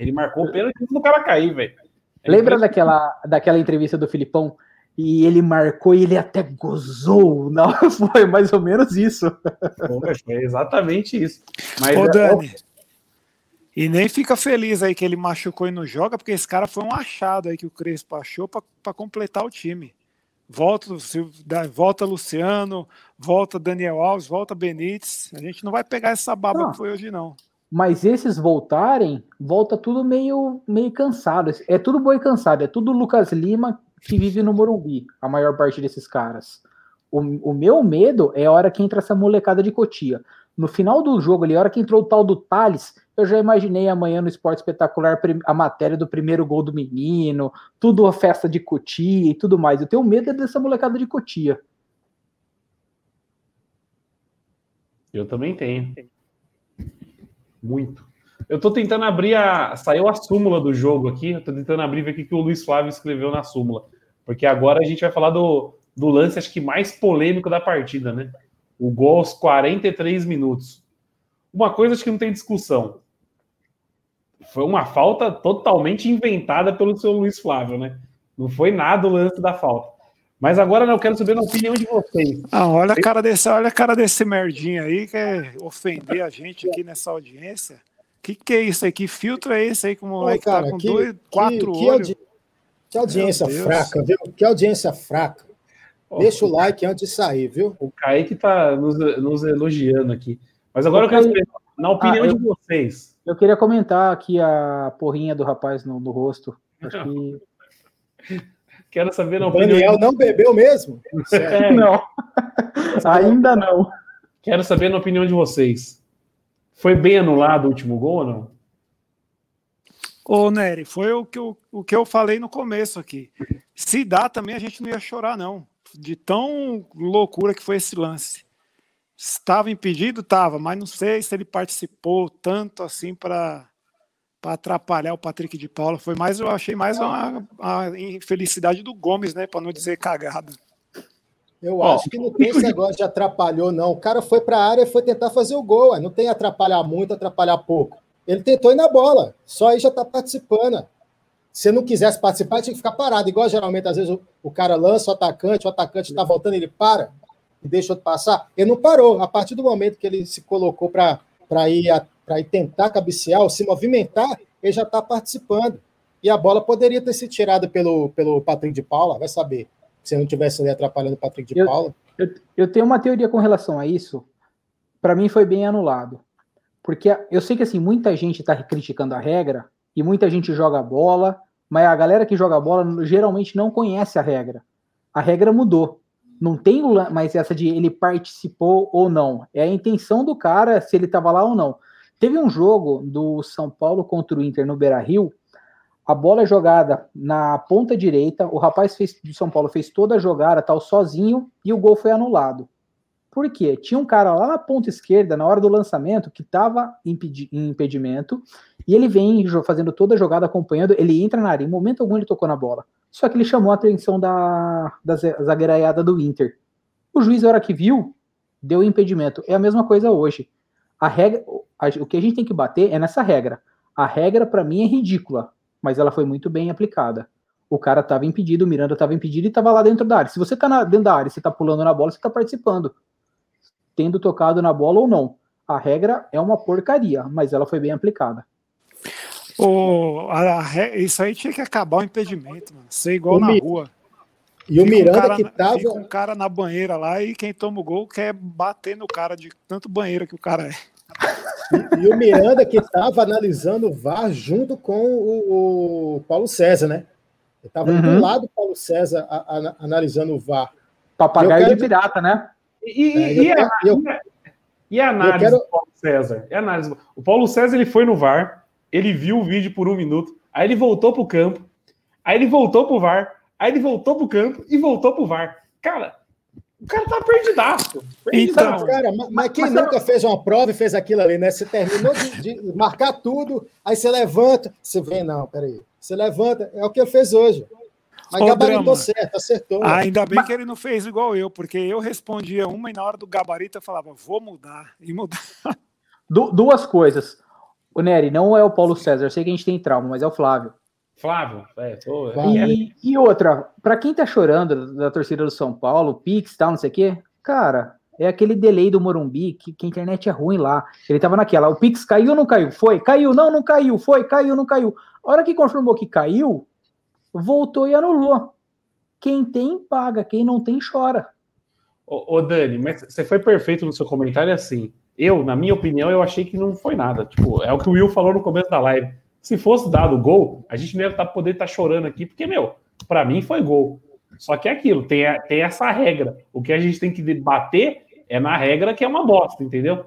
S2: Ele marcou o pênalti no cara cair, velho.
S6: É Lembra daquela, daquela entrevista do Filipão? E ele marcou e ele até gozou. Não, foi mais ou menos isso.
S2: foi exatamente isso.
S5: Mas Ô, é Dani, e nem fica feliz aí que ele machucou e não joga, porque esse cara foi um achado aí que o Crespo achou para completar o time. Volta, volta Luciano, volta Daniel Alves, volta Benítez. A gente não vai pegar essa baba não. que foi hoje, não.
S6: Mas esses voltarem, volta tudo meio, meio cansado. É tudo boi cansado, é tudo Lucas Lima que vive no Morumbi, a maior parte desses caras. O, o meu medo é a hora que entra essa molecada de Cotia. No final do jogo ali, a hora que entrou o tal do Thales, eu já imaginei amanhã no Esporte Espetacular a matéria do primeiro gol do menino, tudo a festa de Cotia e tudo mais. Eu tenho medo é dessa molecada de Cotia.
S2: Eu também tenho. Muito. Eu tô tentando abrir a. Saiu a súmula do jogo aqui. Eu tô tentando abrir ver o que o Luiz Flávio escreveu na súmula. Porque agora a gente vai falar do, do lance, acho que mais polêmico da partida, né? O gol aos 43 minutos. Uma coisa acho que não tem discussão. Foi uma falta totalmente inventada pelo seu Luiz Flávio, né? Não foi nada o lance da falta. Mas agora eu quero saber a opinião de vocês.
S5: Ah, olha a cara desse, olha a cara desse merdinho aí, quer ofender a gente aqui nessa audiência. Que que é isso aí? Que filtro é esse aí que o moleque tá cara, tá com que, dois, quatro que, olhos?
S4: Que, audi que audiência fraca, viu? Que audiência fraca. Oh, Deixa o like antes de sair, viu?
S2: O Kaique tá nos, nos elogiando aqui. Mas agora eu quero saber, na opinião ah, eu, de vocês.
S6: Eu queria comentar aqui a porrinha do rapaz no, no rosto. Acho que
S2: Quero saber
S4: na opinião. Daniel não bebeu mesmo?
S6: É. Não. Ainda não.
S2: Quero saber na opinião de vocês. Foi bem anulado o último gol ou não?
S5: Ô, Nery, foi o que, eu, o que eu falei no começo aqui. Se dá também, a gente não ia chorar, não. De tão loucura que foi esse lance. Estava impedido? Estava, mas não sei se ele participou tanto assim para para atrapalhar o Patrick de Paula. Foi mais, eu achei mais uma, uma infelicidade do Gomes, né? Para não dizer cagada.
S4: Eu oh, acho que não tem esse negócio de atrapalhou, não. O cara foi para a área e foi tentar fazer o gol. Não tem atrapalhar muito, atrapalhar pouco. Ele tentou ir na bola, só aí já está participando. Se não quisesse participar, tinha que ficar parado. Igual geralmente, às vezes, o, o cara lança o atacante, o atacante está voltando, ele para e deixa outro passar. Ele não parou. A partir do momento que ele se colocou para ir a, para ir tentar cabecear se movimentar, ele já está participando. E a bola poderia ter sido tirada pelo, pelo Patrick de Paula, vai saber, se não tivesse ali atrapalhando o Patrick de
S6: eu,
S4: Paula.
S6: Eu, eu tenho uma teoria com relação a isso. Para mim foi bem anulado. Porque eu sei que assim, muita gente está criticando a regra e muita gente joga bola, mas a galera que joga bola geralmente não conhece a regra. A regra mudou. Não tem mais essa de ele participou ou não. É a intenção do cara se ele estava lá ou não. Teve um jogo do São Paulo contra o Inter no Beira Rio. A bola é jogada na ponta direita. O rapaz fez, do São Paulo fez toda a jogada, tal, sozinho, e o gol foi anulado. Por quê? Tinha um cara lá na ponta esquerda, na hora do lançamento, que estava em impedimento, e ele vem fazendo toda a jogada, acompanhando, ele entra na área, em momento algum ele tocou na bola. Só que ele chamou a atenção da, da zagueiraiada do Inter. O juiz, na hora que viu, deu impedimento. É a mesma coisa hoje. A regra, o que a gente tem que bater é nessa regra. A regra, para mim, é ridícula, mas ela foi muito bem aplicada. O cara estava impedido, o Miranda estava impedido e estava lá dentro da área. Se você está dentro da área você está pulando na bola, você está participando. Tendo tocado na bola ou não. A regra é uma porcaria, mas ela foi bem aplicada.
S5: Oh, a, a, isso aí tinha que acabar o impedimento, mano. Ser igual o na Mi... rua.
S4: E o Miranda um que tava. Fica
S5: um cara na banheira lá e quem toma o gol quer bater no cara de tanto banheira que o cara é.
S4: E, e o Miranda que estava analisando o VAR junto com o, o Paulo César, né? Ele estava uhum. do lado do Paulo César a, a, analisando o VAR.
S6: Papagaio quero... de pirata, né?
S2: E, e, é, e, a, eu, e a análise quero... do Paulo César? E a análise... O Paulo César ele foi no VAR, ele viu o vídeo por um minuto, aí ele voltou para o campo, aí ele voltou para o VAR, aí ele voltou para o campo e voltou para o VAR. Cara, o cara tá perdidaço.
S4: Então, então cara, mas, mas quem mas, nunca mas... fez uma prova e fez aquilo ali, né? Você terminou de, de, marcar tudo, aí você levanta, você vem, não, peraí. Você levanta, é o que ele fez hoje. Mas Ô, gabaritou drama. certo, acertou.
S5: Ah, ainda bem que ele não fez igual eu, porque eu respondia uma e na hora do gabarito eu falava, vou mudar, e mudar.
S6: Du duas coisas. O Nery, não é o Paulo César, eu sei que a gente tem trauma, mas é o Flávio.
S2: Flávio, é, tô,
S6: e, e, outra, para quem tá chorando da torcida do São Paulo, Pix tal, não sei o quê, cara, é aquele delay do Morumbi que, que, a internet é ruim lá. Ele tava naquela, o Pix caiu ou não caiu? Foi, caiu, não, não caiu, foi, caiu, não caiu. A hora que confirmou que caiu, voltou e anulou. Quem tem, paga, quem não tem, chora.
S2: Ô, ô Dani, mas você foi perfeito no seu comentário assim. Eu, na minha opinião, eu achei que não foi nada. Tipo, é o que o Will falou no começo da live se fosse dado gol, a gente não ia tá, poder estar tá chorando aqui, porque, meu, para mim foi gol. Só que é aquilo, tem, tem essa regra. O que a gente tem que debater é na regra que é uma bosta, entendeu?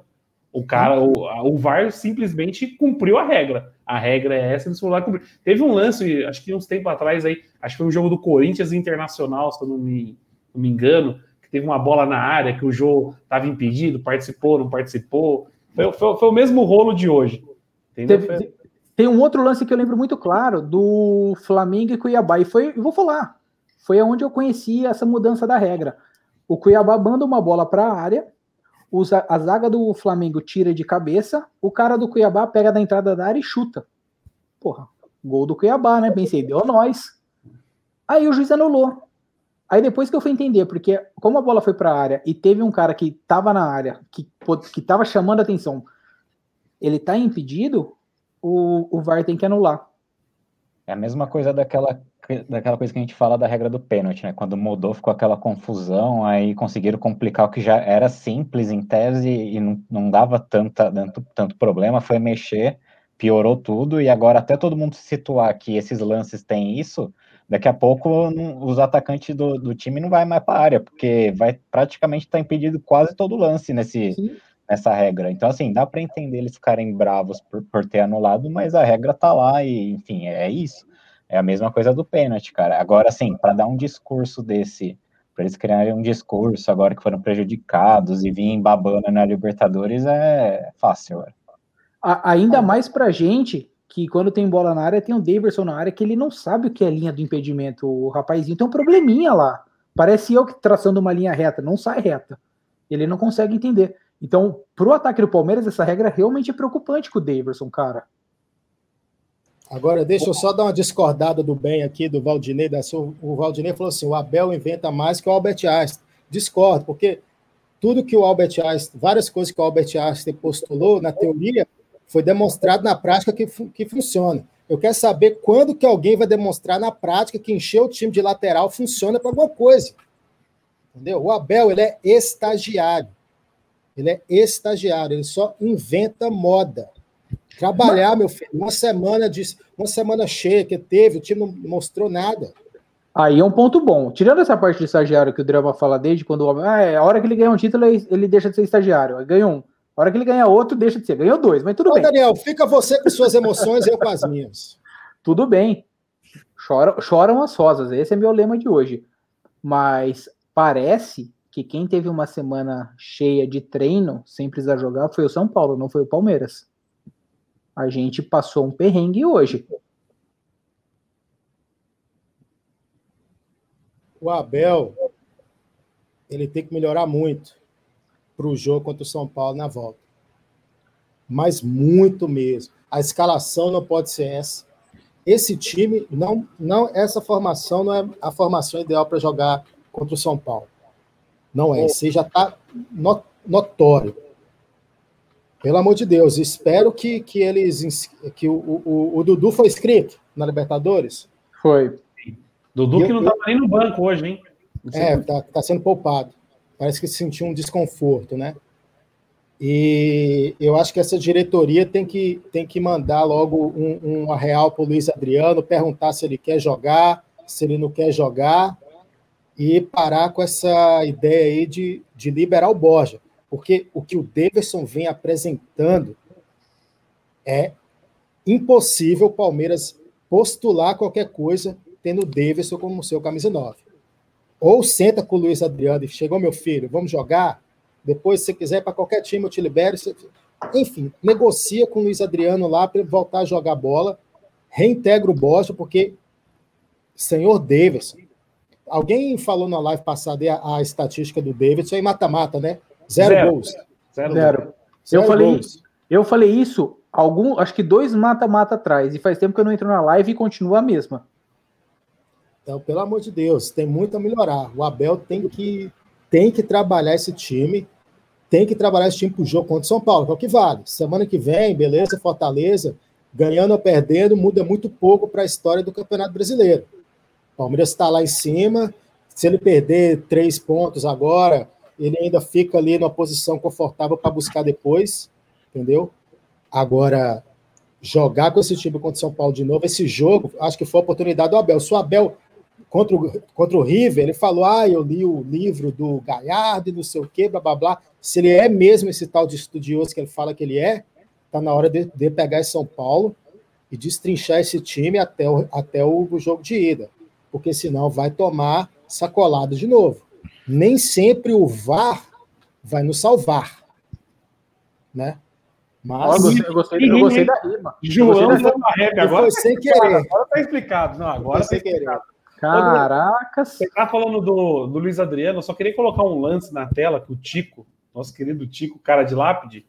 S2: O cara, o, o VAR simplesmente cumpriu a regra. A regra é essa, eles foram lá cumprir. Teve um lance, acho que uns tempos atrás aí, acho que foi um jogo do Corinthians Internacional, se eu não me, não me engano, que teve uma bola na área, que o jogo estava impedido, participou, não participou. Foi, foi, foi, o mesmo rolo de hoje.
S6: Entendeu? Teve, tem um outro lance que eu lembro muito claro do Flamengo e Cuiabá. E foi, eu vou falar, foi onde eu conheci essa mudança da regra. O Cuiabá manda uma bola para a área, usa, a zaga do Flamengo tira de cabeça, o cara do Cuiabá pega da entrada da área e chuta. Porra, gol do Cuiabá, né? Pensei, deu nós. Aí o juiz anulou. Aí depois que eu fui entender, porque como a bola foi para a área e teve um cara que estava na área, que, que tava chamando a atenção, ele tá impedido, o, o VAR tem que anular.
S3: É a mesma coisa daquela, daquela coisa que a gente fala da regra do pênalti, né? Quando mudou, ficou aquela confusão, aí conseguiram complicar o que já era simples em tese e não, não dava tanta, tanto, tanto problema, foi mexer, piorou tudo, e agora até todo mundo se situar que esses lances têm isso, daqui a pouco não, os atacantes do, do time não vai mais para a área, porque vai praticamente estar tá impedido quase todo lance nesse, Sim nessa regra. Então, assim, dá para entender eles ficarem bravos por, por ter anulado, mas a regra tá lá e, enfim, é isso. É a mesma coisa do pênalti, cara. Agora, assim, para dar um discurso desse, para eles criarem um discurso agora que foram prejudicados e virem babando na Libertadores, é fácil, velho.
S6: Ainda mais pra gente que quando tem bola na área, tem um Davidson na área que ele não sabe o que é linha do impedimento. O rapazinho tem um probleminha lá. Parece eu que traçando uma linha reta, não sai reta. Ele não consegue entender. Então, para o ataque do Palmeiras, essa regra realmente é preocupante com o Daverson, cara.
S4: Agora, deixa eu só dar uma discordada do bem aqui do Valdinei. Da sua, o Valdinei falou assim: o Abel inventa mais que o Albert Einstein. Discordo, porque tudo que o Albert Einstein, várias coisas que o Albert Einstein postulou na teoria, foi demonstrado na prática que, que funciona. Eu quero saber quando que alguém vai demonstrar na prática que encher o time de lateral funciona para alguma coisa. Entendeu? O Abel, ele é estagiário. Ele é estagiário, ele só inventa moda. Trabalhar, meu filho, uma semana de uma semana cheia que teve, o time não mostrou nada.
S6: Aí é um ponto bom. Tirando essa parte de estagiário que o Drama fala desde quando o ah, é, a hora que ele ganha um título, ele deixa de ser estagiário. Aí ganhou um. A hora que ele ganha outro, deixa de ser. Ganhou dois, mas tudo
S4: Ô,
S6: bem.
S4: Daniel, fica você com suas emoções e eu com as minhas.
S6: Tudo bem. Choram, choram as rosas. Esse é meu lema de hoje. Mas parece que quem teve uma semana cheia de treino, sem precisar jogar, foi o São Paulo, não foi o Palmeiras. A gente passou um perrengue hoje.
S4: O Abel, ele tem que melhorar muito para o jogo contra o São Paulo na volta. Mas muito mesmo. A escalação não pode ser essa. Esse time, não, não essa formação não é a formação ideal para jogar contra o São Paulo. Não é. Isso aí já está notório. Pelo amor de Deus, espero que, que eles. que o, o, o Dudu foi inscrito na Libertadores.
S6: Foi.
S2: Dudu
S4: Eu-
S2: que não
S4: eu-
S2: tava nem no banco hoje, hein?
S4: É,
S2: por-
S4: tá, tá sendo poupado. Parece que sentiu um desconforto, né? E eu acho que essa diretoria tem que, tem que mandar logo um, uma real para o Luiz Adriano, perguntar se ele quer jogar, se ele não quer jogar, e parar com essa ideia aí de, de liberar o Borja. Porque o que o Davidson vem apresentando é impossível o Palmeiras postular qualquer coisa tendo o Davidson como seu camisa 9. Ou senta com o Luiz Adriano e chegou meu filho, vamos jogar. Depois, se quiser, para qualquer time eu te libero. Enfim, negocia com o Luiz Adriano lá para ele voltar a jogar bola. Reintegra o Borja, porque senhor Davidson. Alguém falou na live passada a, a estatística do Davidson em mata-mata, né? Zero,
S2: Zero.
S4: gols.
S2: Zero.
S6: Zero.
S4: Zero
S6: Eu falei
S4: gols.
S6: Eu falei isso algum, acho que dois mata-mata atrás, e faz tempo que eu não entro na live e continua a mesma.
S4: Então, pelo amor de Deus, tem muito a melhorar. O Abel tem que, tem que trabalhar esse time, tem que trabalhar esse time para o jogo contra o São Paulo, que é o que vale. Semana que vem, beleza, Fortaleza, ganhando ou perdendo, muda muito pouco para a história do Campeonato Brasileiro. O Palmeiras está lá em cima, se ele perder três pontos agora, ele ainda fica ali numa posição confortável para buscar depois, entendeu? Agora, jogar com esse time contra o São Paulo de novo, esse jogo, acho que foi a oportunidade do Abel. Se o Abel contra o, contra o River, ele falou: Ah, eu li o livro do Galhardo e não sei o quê, blá blá blá. Se ele é mesmo esse tal de estudioso que ele fala que ele é, tá na hora de, de pegar esse São Paulo e destrinchar esse time até o, até o jogo de ida. Porque senão vai tomar sacolada de novo. Nem sempre o VAR vai nos salvar. Né? Mas
S6: eu gostei, eu gostei, eu gostei da rima.
S2: João
S6: dessa-
S2: uma rap
S4: foi
S2: agora.
S4: sem
S2: tá
S4: querer.
S2: explicado, Agora tá explicado. Não, agora
S4: Foi
S2: tá
S4: sem querer.
S2: explicado.
S6: Caracas.
S2: Você tá falando do, do Luiz Adriano, eu só queria colocar um lance na tela que o Tico, nosso querido Tico, cara de lápide,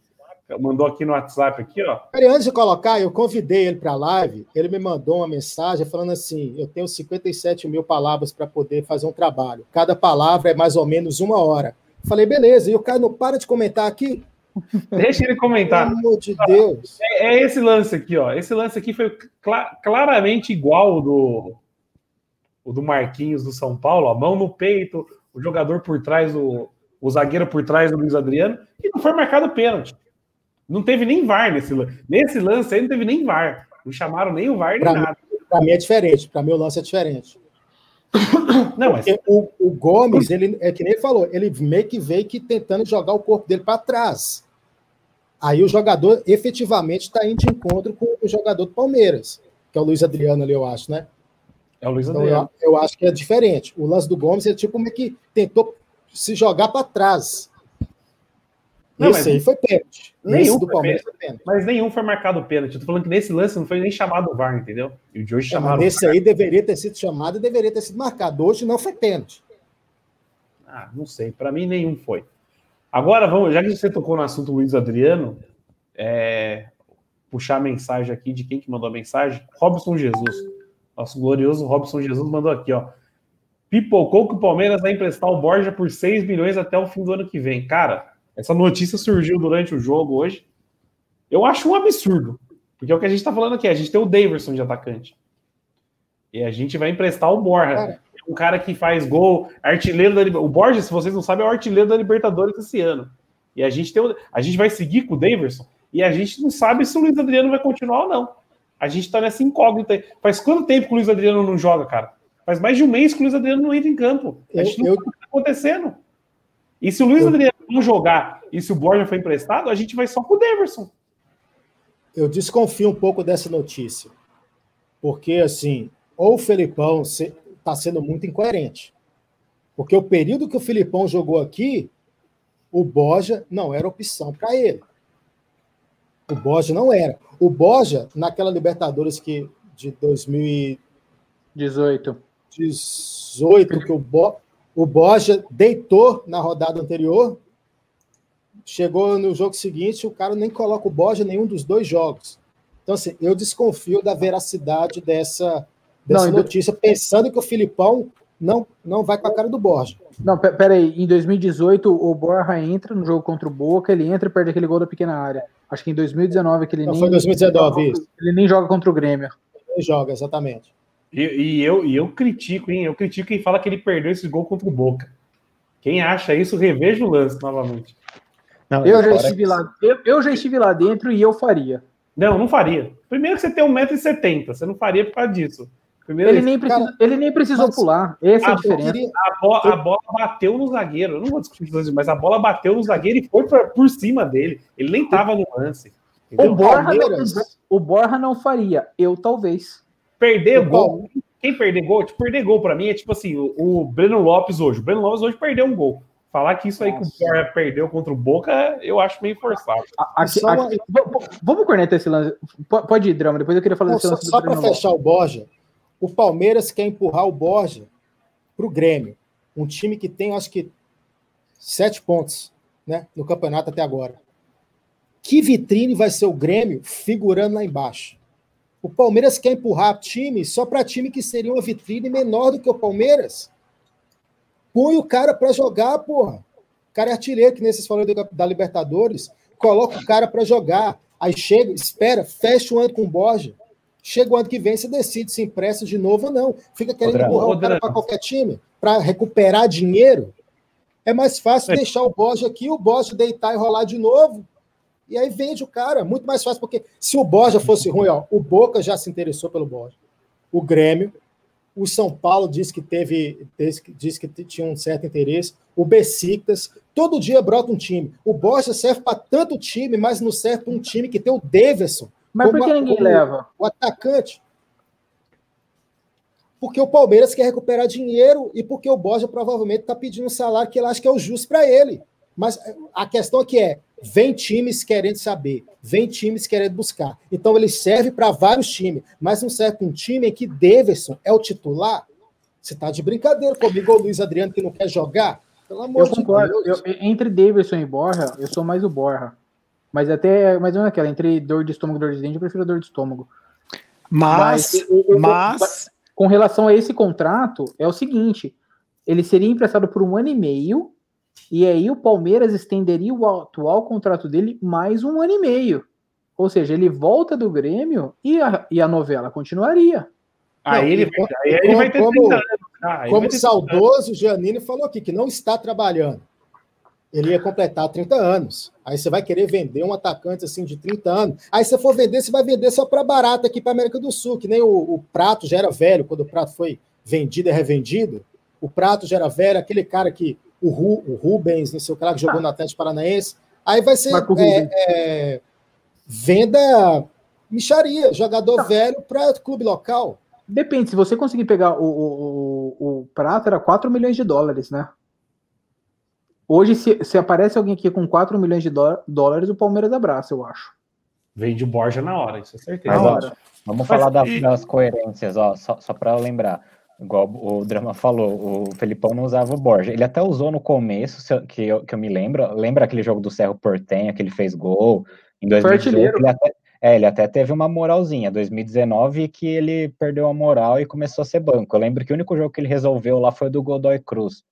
S2: mandou aqui no WhatsApp aqui, ó.
S4: Peraí, antes de colocar, eu convidei ele para a live, ele me mandou uma mensagem falando assim: eu tenho 57 mil palavras para poder fazer um trabalho. Cada palavra é mais ou menos uma hora. Falei, beleza, e o cara não para de comentar aqui.
S2: Deixa ele
S4: Pelo
S2: comentar.
S4: amor de Deus.
S2: É, é esse lance aqui, ó. Esse lance aqui foi cla- claramente igual ao do, o do Marquinhos do São Paulo, a mão no peito, o jogador por trás, o, o zagueiro por trás do Luiz Adriano, e não foi marcado pênalti. Não teve nem VAR nesse lance. Nesse lance aí não teve nem VAR. Não chamaram nem o VAR nem
S4: Pra
S2: nada.
S4: Para mim é diferente, para mim o lance é diferente.
S2: Não, mas
S4: o, o Gomes, ele, é que nem ele falou, ele meio que veio que tentando jogar o corpo dele para trás. Aí o jogador efetivamente está indo de encontro com o jogador do Palmeiras, que é o Luiz Adriano ali, eu acho, né?
S2: é o Luiz
S4: Então,
S2: Adriano.
S4: eu, eu acho que é diferente. O lance do Gomes é tipo meio que tentou se jogar para trás.
S2: Não,
S4: Esse
S2: mas
S4: aí foi pênalti.
S2: nenhum
S4: do
S2: foi
S4: Palmeiras foi pênalti.
S2: Mas nenhum foi marcado pênalti. Eu tô falando que nesse lance não foi nem chamado o VAR, entendeu? E o de hoje
S4: É, mas
S2: chamaram.
S4: Esse aí deveria ter sido chamado e deveria ter sido marcado. Hoje não foi pênalti.
S2: Ah, não sei. Para mim, nenhum foi. Agora, vamos, já que você tocou no assunto Luiz Adriano, é, puxar a mensagem aqui de quem que mandou a mensagem? Robson Jesus. Nosso glorioso Robson Jesus mandou aqui, ó. Pipocou que o Palmeiras vai emprestar o Borja por 6 milhões até o fim do ano que vem. Cara, essa notícia surgiu durante o jogo hoje. Eu acho um absurdo. Porque é o que a gente tá falando aqui. A gente tem o Daverson de atacante. E a gente vai emprestar o Borja.
S4: Cara.
S2: Um cara que faz gol, artilheiro da O Borja, se vocês não sabem, é o artilheiro da Libertadores esse ano. E a gente tem o... a gente vai seguir com o Daverson e a gente não sabe se o Luiz Adriano vai continuar ou não. A gente tá nessa incógnita. aí. Faz quanto tempo que o Luiz Adriano não joga, cara? Faz mais de um mês que o Luiz Adriano não entra em campo. A
S4: Eu-
S2: gente não
S4: eu-
S2: sabe o que tá acontecendo. E se o Luiz Adriano não jogar e se o Borja foi emprestado, a gente vai só com o Deverson.
S4: Eu desconfio um pouco dessa notícia. Porque, assim, ou o Felipão está sendo muito incoerente. Porque o período que o Filipão jogou aqui, o Borja não era opção para ele. O Borja não era. O Borja, naquela Libertadores que de 2018, 18, que o, Bo, o Borja deitou na rodada anterior, chegou no jogo seguinte, o cara nem coloca o Borja em nenhum dos dois jogos. Então, assim, eu desconfio da veracidade dessa, dessa não, notícia, pensando que o Filipão não, não vai com a cara do Borja.
S6: Não, peraí, em 2018 o Borja entra no jogo contra o Boca, ele entra e perde aquele gol da pequena área. Acho que em 2019 que ele
S4: não,
S6: nem.
S4: Foi 2019, isso.
S6: Ele nem joga contra o Grêmio.
S4: Ele joga, exatamente.
S2: E, e, eu, e eu critico, hein? Eu critico quem fala que ele perdeu esse gol contra o Boca. Quem acha isso, reveja o lance novamente.
S6: Não, eu, já estive lá, eu, eu já estive lá dentro e eu faria.
S2: Não, não faria. Primeiro que você tem 1,70m, você não faria por causa disso. Primeiro
S6: ele, nem precisa, cara, ele nem precisou pular. Essa é a diferença.
S2: Queria... A, bola, a, bola, bateu no zagueiro. Eu não vou discutir isso, mas a bola bateu no zagueiro e foi pra, por cima dele. Ele nem tava no lance.
S6: O Borja, não, o Borja não faria. Eu talvez.
S2: Perder o gol. Quem perder gol, tipo, perder gol pra mim é tipo assim, o, o Breno Lopes hoje. O Breno Lopes hoje perdeu um gol. Falar que isso aí Nossa. que o Borja perdeu contra o Boca, eu acho meio forçado.
S6: Aqui, aqui, vamos cornetar esse lance. Pode ir, Drama, depois eu queria falar
S4: não, desse lance. Só, só para fechar o Borja, o Palmeiras quer empurrar o Borja para o Grêmio. Um time que tem, acho que, sete pontos né, no campeonato até agora. Que vitrine vai ser o Grêmio figurando lá embaixo? O Palmeiras quer empurrar time só para time que seria uma vitrine menor do que o Palmeiras. Põe o cara para jogar, porra. O cara é artilheiro, que nesses falou da Libertadores. Coloca o cara para jogar. Aí chega, espera, fecha o ano com o Borja. Chega o ano que vem, você decide se empresta de novo ou não. Fica querendo empurrar o cara para qualquer time para recuperar dinheiro. É mais fácil é. deixar o Borja aqui, o Borja deitar e rolar de novo. E aí vende o cara. Muito mais fácil, porque se o Borja fosse ruim, ó, o Boca já se interessou pelo Borja. O Grêmio, o São Paulo disse que teve, disse que tinha um certo interesse. O Besiktas, todo dia brota um time. O Borja serve para tanto time, mas não serve para um time que tem o Davidson,
S6: mas por que ninguém leva?
S4: O atacante. Porque o Palmeiras quer recuperar dinheiro e porque o Borja provavelmente está pedindo um salário que ele acha que é o justo para ele. Mas a questão aqui é: vem times querendo saber, vem times querendo buscar. Então ele serve para vários times, mas não serve para um time em que Davidson é o titular. Você está de brincadeira comigo, o Luiz Adriano, que não quer jogar?
S6: Pelo amor eu de concordo. Deus. Eu, entre Davidson e Borja, eu sou mais o Borja. Mas até mais ou menos aquela, entre dor de estômago e dor de dente, eu prefiro dor de estômago.
S5: Mas, mas, mas,
S6: com relação a esse contrato, é o seguinte: ele seria emprestado por um ano e meio, e aí o Palmeiras estenderia o atual contrato dele mais um ano e meio. Ou seja, ele volta do Grêmio e a, e a novela continuaria.
S4: Aí não, ele, aí ele vai ter como, ah, como saudoso, o Giannini falou aqui que não está trabalhando ele ia completar 30 anos. Aí você vai querer vender um atacante assim de 30 anos. Aí se for vender, você vai vender só para barato aqui para América do Sul, que nem o, o, Prato já era velho quando o Prato foi vendido e revendido. O Prato já era velho, aquele cara que o, Ru, o Rubens, não sei o que lá, que jogou ah. no Atlético Paranaense. Aí vai ser é, é, venda micharia, jogador velho para clube local.
S6: Depende, se você conseguir pegar o, o, o, o Prato, era 4 milhões de dólares, né? Hoje, se, se aparece alguém aqui com 4 milhões de dólares, o Palmeiras abraça, eu acho.
S2: Vende o Borja na hora, isso é certeza.
S3: Mas, ó, vamos Mas, falar da, e... das coerências, ó, só, só para lembrar. Igual o Drama falou, o Felipão não usava o Borja. Ele até usou no começo, que eu, que eu me lembro. Lembra aquele jogo do Cerro Portenha, que ele fez gol? Em 2018, ele até, é, ele até teve uma moralzinha. 2019 que ele perdeu a moral e começou a ser banco. Eu lembro que o único jogo que ele resolveu lá foi o do Godoy Cruz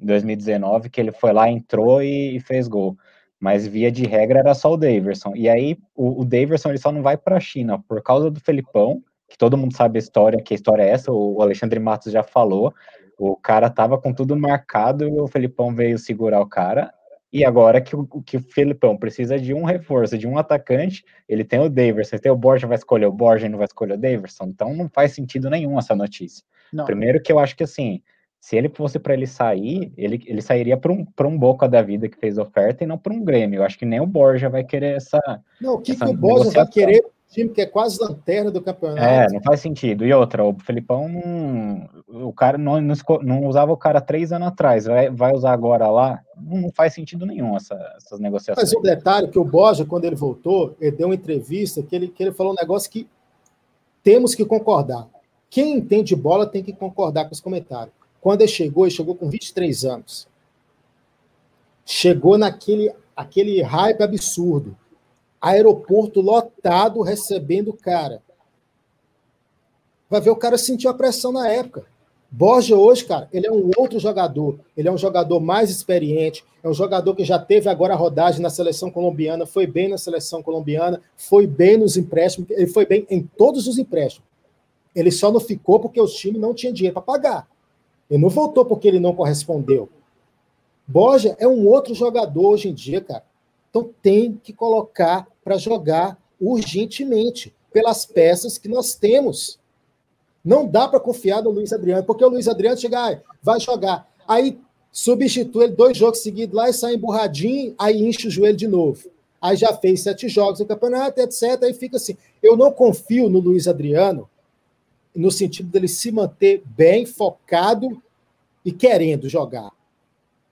S3: em 2019, que ele foi lá, entrou e, e, fez gol. Mas via de regra era só o Daverson. E aí o, o Daverson ele só não vai para a China por causa do Felipão, que todo mundo sabe a história, que a história é essa, o Alexandre Matos já falou. O cara tava com tudo marcado e o Felipão veio segurar o cara. E agora que o, que o Felipão precisa de um reforço, de um atacante, ele tem o Daverson, tem o Borja, vai escolher o Borja e não vai escolher o Daverson. Então não faz sentido nenhum essa notícia. Não. Primeiro que eu acho que assim, se ele fosse para ele sair, ele, ele sairia para um, um Boca da vida que fez oferta e não para um Grêmio. Eu acho que nem o Borja vai querer essa.
S4: Não, o que, que o Borja vai querer? Time que é quase lanterna do campeonato.
S3: É, não faz sentido. E outra, o Felipão não, o cara não, não, usava o cara três anos atrás, vai, vai usar agora lá, não faz sentido nenhum essa, essas negociações.
S4: Mas o detalhe que o Borja, quando ele voltou, ele deu uma entrevista que ele, que ele falou um negócio que temos que concordar. Quem entende bola tem que concordar com os comentários. Quando ele chegou, ele chegou com 23 anos. Chegou naquele aquele hype absurdo. Aeroporto lotado recebendo o cara. Vai ver o cara sentiu a pressão na época. Borja hoje, cara, ele é um outro jogador. Ele é um jogador mais experiente, é um jogador que já teve agora a rodagem na seleção colombiana, foi bem na seleção colombiana, foi bem nos empréstimos, ele foi bem em todos os empréstimos. Ele só não ficou porque os times não tinham dinheiro para pagar. Ele não voltou porque ele não correspondeu. Borja é um outro jogador hoje em dia, cara. Então tem que colocar para jogar urgentemente pelas peças que nós temos. Não dá para confiar no Luiz Adriano, porque o Luiz Adriano chega, ah, vai jogar. Aí substitui ele dois jogos seguidos lá e sai emburradinho, aí enche o joelho de novo. Aí já fez sete jogos no campeonato, etc. Aí fica assim. Eu não confio no Luiz Adriano no sentido dele se manter bem focado e querendo jogar.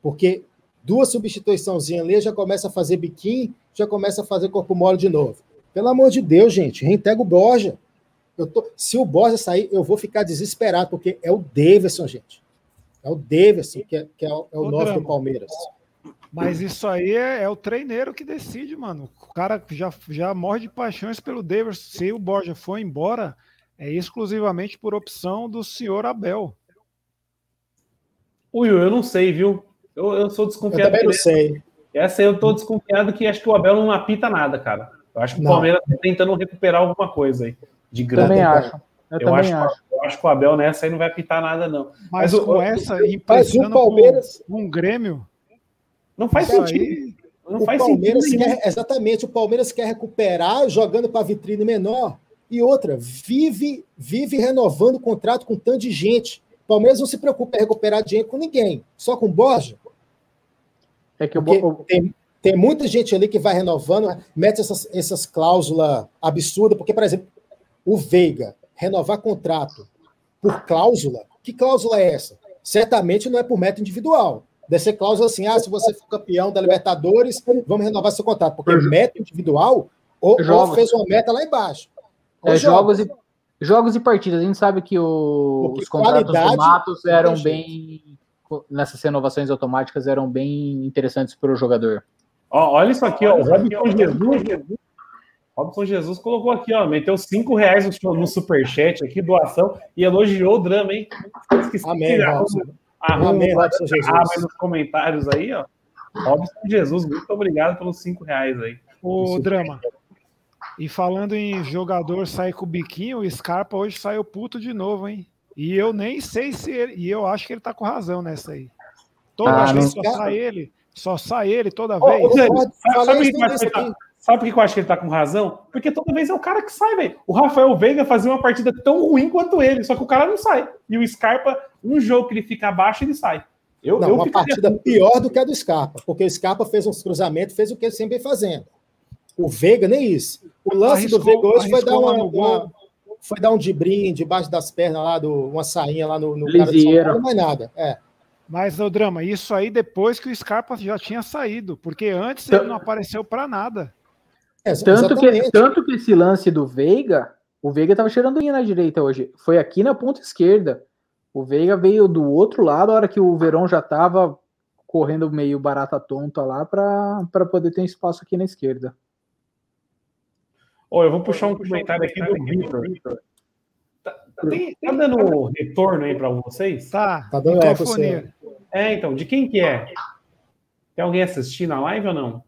S4: Porque duas substituiçãozinhas ali já começa a fazer biquinho, já começa a fazer corpo mole de novo. Pelo amor de Deus, gente, reintegra o Borja. Eu tô, se o Borja sair, eu vou ficar desesperado, porque é o Davidson, gente. É o Davidson, que é, que é o, é o novo do Palmeiras.
S5: Mas isso aí é, é, o treineiro que decide, mano. O cara já, já morre de paixões pelo Davidson. Se o Borja for embora, é exclusivamente por opção do senhor Abel.
S2: Will, eu não sei, viu? Eu, eu sou desconfiado.
S4: Eu também não sei.
S2: Essa eu tô desconfiado que acho que o Abel não apita nada, cara. Eu acho que não. o Palmeiras tá tentando recuperar alguma coisa aí. De grande.
S6: Também acho.
S2: Eu, eu acho, acho. Eu acho que o Abel nessa aí não vai apitar nada, não.
S5: Mas, Mas com essa impressão Palmeiras... um, um Grêmio.
S2: Não faz sentido. Aí... Não
S4: o faz Palmeiras sentido. Quer, exatamente, o Palmeiras quer recuperar jogando para vitrine menor. E outra, vive, vive renovando o contrato com tanto de gente. O Palmeiras não se preocupa em recuperar dinheiro com ninguém, só com Borja. É que o tem, tem muita gente ali que vai renovando, mete essas, essas cláusulas absurdas, porque, por exemplo, o Veiga renovar contrato por cláusula, que cláusula é essa? Certamente não é por meta individual. Deve ser cláusula assim: ah, se você for campeão da Libertadores, vamos renovar seu contrato. Porque meta individual, ou, ou fez uma meta lá embaixo.
S6: É, jogos, e, jogos e partidas. A gente sabe que o, os contratos do Matos eram bem. Nessas renovações automáticas eram bem interessantes para o jogador.
S2: Ó, olha isso aqui, ó. O Robson Jesus. Robson Jesus colocou aqui, ó. Meteu 5 reais no, superchat aqui, doação, e elogiou o drama, hein?
S4: Esqueci Amém, Robson.
S2: Arruma, Amém, Robson Jesus. Nos comentários aí, ó. Robson Jesus, muito obrigado pelos 5 reais aí.
S5: O drama. E falando em jogador sair com o biquinho, o Scarpa hoje saiu puto de novo, hein? E eu nem sei se ele. E eu acho que ele tá com razão nessa aí. Toda ah, vez só sai ele, só sai ele toda oh, vez.
S2: Sabe, o que tá, sabe por que eu acho que ele tá com razão? Porque toda vez é o cara que sai, velho. O Rafael Veiga fazia uma partida tão ruim quanto ele, só que o cara não sai. E o Scarpa, um jogo que ele fica abaixo, ele sai.
S4: Eu, não, eu uma partida pior do que a do Scarpa, porque o Scarpa fez uns cruzamentos, fez o que ele sempre vem fazendo. O Veiga, nem isso. O lance arriscou, do Veiga hoje foi dar uma, uma, foi dar um dibrim debaixo das pernas lá, do, uma sainha lá no, no cara de São Paulo, mais nada. É.
S5: Mas, o drama, isso aí depois que o Scarpa já tinha saído, porque antes ele não apareceu para nada.
S6: É, tanto, que, tanto que esse lance do Veiga, o Veiga tava cheirando na direita hoje. Foi aqui na ponta esquerda. O Veiga veio do outro lado, a hora que o Verão já tava correndo meio barata tonta lá para poder ter espaço aqui na esquerda.
S2: Oh, eu vou puxar um comentário aqui do Vitor. Tá, tá, tá, dando retorno aí para vocês?
S5: Tá. Tá dando
S2: microfone. É, então, de quem que é? Tem alguém assistindo a live ou não?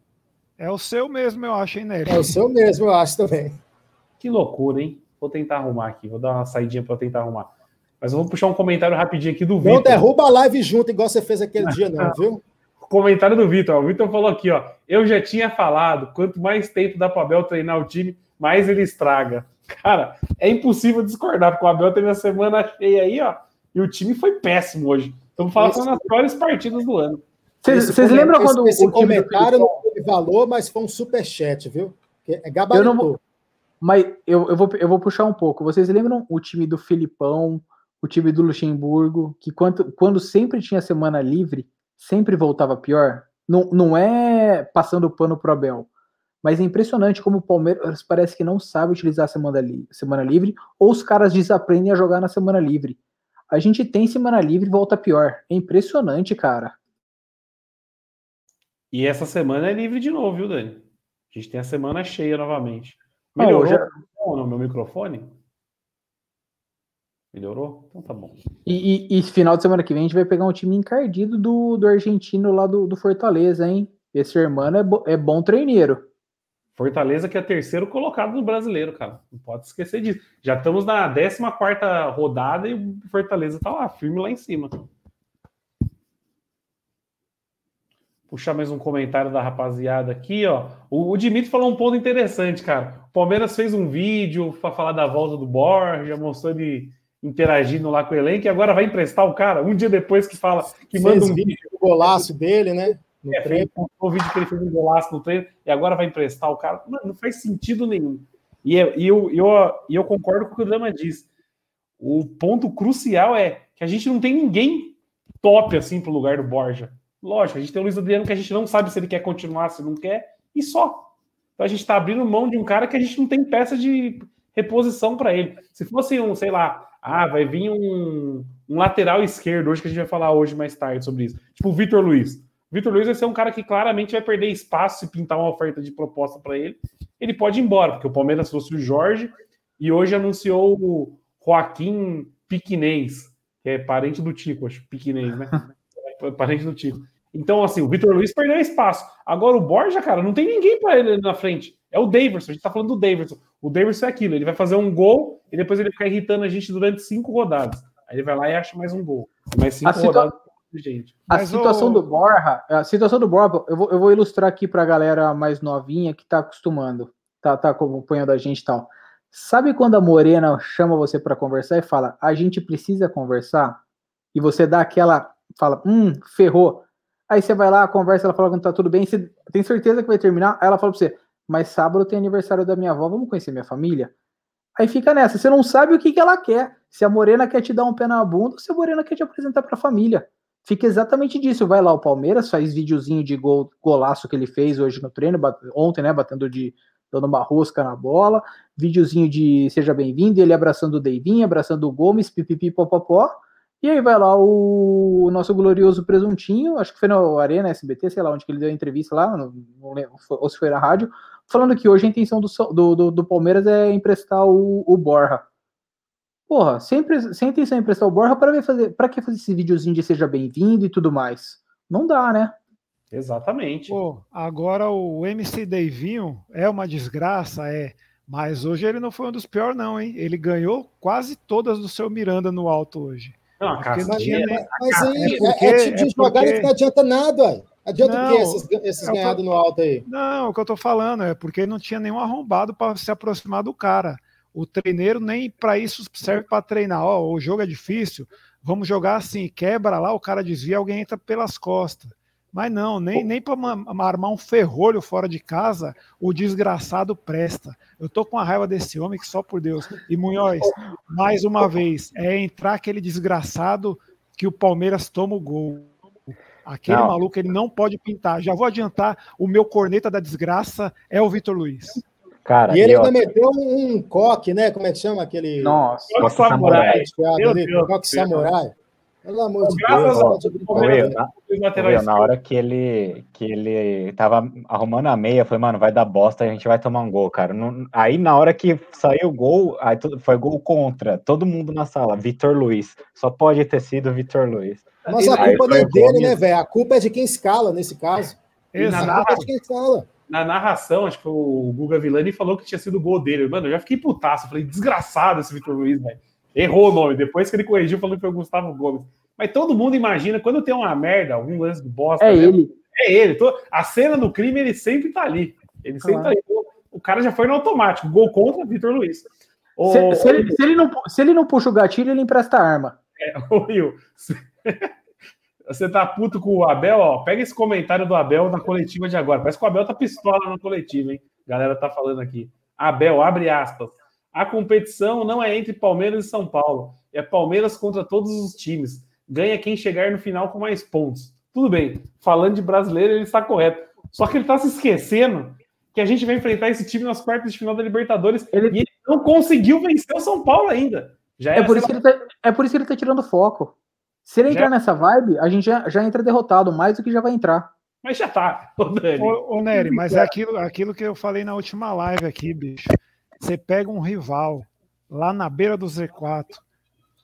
S5: É o seu mesmo, eu acho, hein, Nery?
S4: É o seu mesmo, eu acho também.
S2: Que loucura, hein? Vou tentar arrumar aqui, vou dar uma saidinha para tentar arrumar. Mas eu vou puxar um comentário rapidinho aqui do Vitor. Não
S4: derruba a live junto, igual você fez aquele dia, não, viu?
S2: Comentário do Vitor. O Vitor falou aqui, ó. Eu já tinha falado, quanto mais tempo dá para o Abel treinar o time, mais ele estraga. Cara, é impossível discordar, porque o Abel teve a semana cheia aí, ó, e o time foi péssimo hoje. Estamos falando das piores partidas do ano.
S6: Vocês lembram quando
S4: esse, esse o comentário não teve valor, mas foi um superchat, viu? É gabaritou.
S6: Eu não, mas eu, eu, vou, eu vou puxar um pouco. Vocês lembram o time do Filipão, o time do Luxemburgo, que quando, quando sempre tinha semana livre, sempre voltava pior? Não, não é passando o pano pro Abel, mas é impressionante como o Palmeiras parece que não sabe utilizar a semana, li semana livre, ou os caras desaprendem a jogar na semana livre. A gente tem semana livre e volta pior. É impressionante, cara.
S2: E essa semana é livre de novo, viu, Dani? A gente tem a semana cheia novamente. Melhorou já... no meu microfone? Melhorou? Então tá bom.
S6: E, e, e, final de semana que vem a gente vai pegar um time encardido do, do argentino lá do, do Fortaleza, hein? Esse irmão é, bo, é bom treineiro.
S2: Fortaleza que é terceiro colocado no brasileiro, cara. Não pode esquecer disso. Já estamos na 14 rodada e o Fortaleza tá lá, firme lá em cima. puxar mais um comentário da rapaziada aqui, ó. O, o Dimitri falou um ponto interessante, cara. O Palmeiras fez um vídeo para falar da volta do Borja, mostrou ele interagindo lá com o elenco e agora vai emprestar o cara um dia depois que fala que fez manda um vídeo
S4: golaço dele, né?
S2: No é, treino. o vídeo que ele fez um golaço no treino e agora vai emprestar o cara. Mano, não faz sentido nenhum. E, é, e eu, eu, eu concordo com o que o Dama diz. O ponto crucial é que a gente não tem ninguém top assim pro lugar do Borja. Lógico, a gente tem o Luiz Adriano que a gente não sabe se ele quer continuar, se não quer, e só. Então a gente está abrindo mão de um cara que a gente não tem peça de reposição para ele. Se fosse um, sei lá, ah, vai vir um, um, lateral esquerdo, hoje que a gente vai falar hoje mais tarde sobre isso. Tipo o Vitor Luiz. Vitor Luiz vai ser um cara que claramente vai perder espaço se pintar uma oferta de proposta para ele. Ele pode ir embora, porque o Palmeiras trouxe o Jorge e hoje anunciou o Joaquim Piquinês, que é parente do Tico, acho, Piquinês, né? É parente do Tico. Então, assim, o Vitor Luiz perdeu espaço. Agora o Borja, cara, não tem ninguém para ele na frente. É o Davidson, a gente tá falando do Davidson. O Davidson é aquilo, ele vai fazer um gol e depois ele fica irritando a gente durante cinco rodadas. Aí ele vai lá e acha mais um gol. Mais cinco situa... rodadas
S6: gente. A Mas situação o... do Borja, a situação do Borja, eu vou, eu vou ilustrar aqui para a galera mais novinha que tá acostumando, tá, tá acompanhando a gente e tal. Sabe quando a Morena chama você para conversar e fala, a gente precisa conversar? E você dá aquela, fala, hum, ferrou. Aí você vai lá, conversa, ela fala que tá tudo bem, você tem certeza que vai terminar? Aí ela fala pra você, mas sábado tem aniversário da minha avó, vamos conhecer minha família? Aí fica nessa, você não sabe o que, que ela quer. Se a Morena quer te dar um pé na bunda, ou se a Morena quer te apresentar pra família. Fica exatamente disso. Vai lá o Palmeiras, faz videozinho de gol, golaço que ele fez hoje no treino, ontem, né, batendo de dando uma rosca na bola, videozinho de seja bem-vindo, ele abraçando o Deivinho, abraçando o Gomes, pipipi, popopó. E aí vai lá o, nosso glorioso presuntinho, acho que foi no Arena SBT, sei lá onde que ele deu a entrevista lá, não, não lembro, ou se foi na rádio, falando que hoje a intenção do, do, do Palmeiras é emprestar o, o Borja. Porra, sempre, sem intenção de emprestar o Borja, para fazer, para que fazer esse videozinho de seja bem-vindo e tudo mais? Não dá, né?
S2: Exatamente.
S5: Pô, agora o MC Deivinho é uma desgraça, é. Mas hoje ele não foi um dos piores, não, hein? Ele ganhou quase todas do seu Miranda no alto hoje.
S4: Não, a casa mas, tinha, mas, mas aí, é, porque, é tipo de é jogada porque... que não adianta nada, ué. Adianta não, o quê esses, esses é ganhados no alto aí?
S5: Não, o que eu tô falando é porque não tinha nenhum arrombado para se aproximar do cara. O treineiro nem para isso serve para treinar. Ó, o jogo é difícil, vamos jogar assim, quebra lá, o cara desvia, alguém entra pelas costas. Mas não, nem, nem para armar um ferrolho fora de casa, o desgraçado presta. Eu tô com a raiva desse homem que só por Deus. E Munhoz, mais uma vez, é entrar aquele desgraçado que o Palmeiras toma o gol. Aquele não. maluco, ele não pode pintar. Já vou adiantar, o meu corneta da desgraça é o Vitor Luiz.
S4: Cara, e ele ainda meteu um, um coque, né? Como é que chama aquele?
S6: Nossa,
S4: coque samurai. samurai. Coque samurai. Pelo amor de
S3: Deus. na hora que ele, que ele tava arrumando a meia, foi, mano, vai dar bosta, a gente vai tomar um gol, cara. aí, na hora que saiu o gol, aí foi gol contra. Todo mundo na sala, Vitor Luiz. Só pode ter sido Vitor Luiz.
S4: Mas a culpa não é dele, né, velho? A culpa é de quem escala nesse caso.
S2: Exato. A culpa é de quem escala na narração, acho que o Guga Villani falou que tinha sido o gol dele. Mano, eu já fiquei putaço. Falei, desgraçado esse Vitor Luiz, velho. Errou o nome. Depois que ele corrigiu, falou que foi o Gustavo Gomes. Mas todo mundo imagina, quando tem uma merda, algum lance de bosta.
S6: É ele.
S2: É ele. A cena do crime, ele sempre tá ali. Ele sempre tá ali. O cara já foi no automático. Gol contra Vitor Luiz.
S6: O... Se, se, ele, se, ele não, se ele não puxa o gatilho, ele empresta a arma.
S2: É, o Will. Você tá puto com o Abel, ó. Pega esse comentário do Abel na coletiva de agora. Parece que o Abel tá pistola na coletiva, hein? A galera tá falando aqui. Abel, abre aspas. A competição não é entre Palmeiras e São Paulo. É Palmeiras contra todos os times. Ganha quem chegar no final com mais pontos. Tudo bem. Falando de brasileiro, ele está correto. Só que ele está se esquecendo que a gente vai enfrentar esse time nas quartas de final da Libertadores ele... e ele não conseguiu vencer o São Paulo ainda.
S6: Já é, por isso que ele tá, é por isso que ele tá tirando foco. Se ele já... entrar nessa vibe, a gente já, já entra derrotado, mais do que já vai entrar.
S2: Mas já tá,
S5: ô Nery. Ô, ô Nery, mas é aquilo, aquilo que eu falei na última live aqui, bicho. Você pega um rival lá na beira do Z4,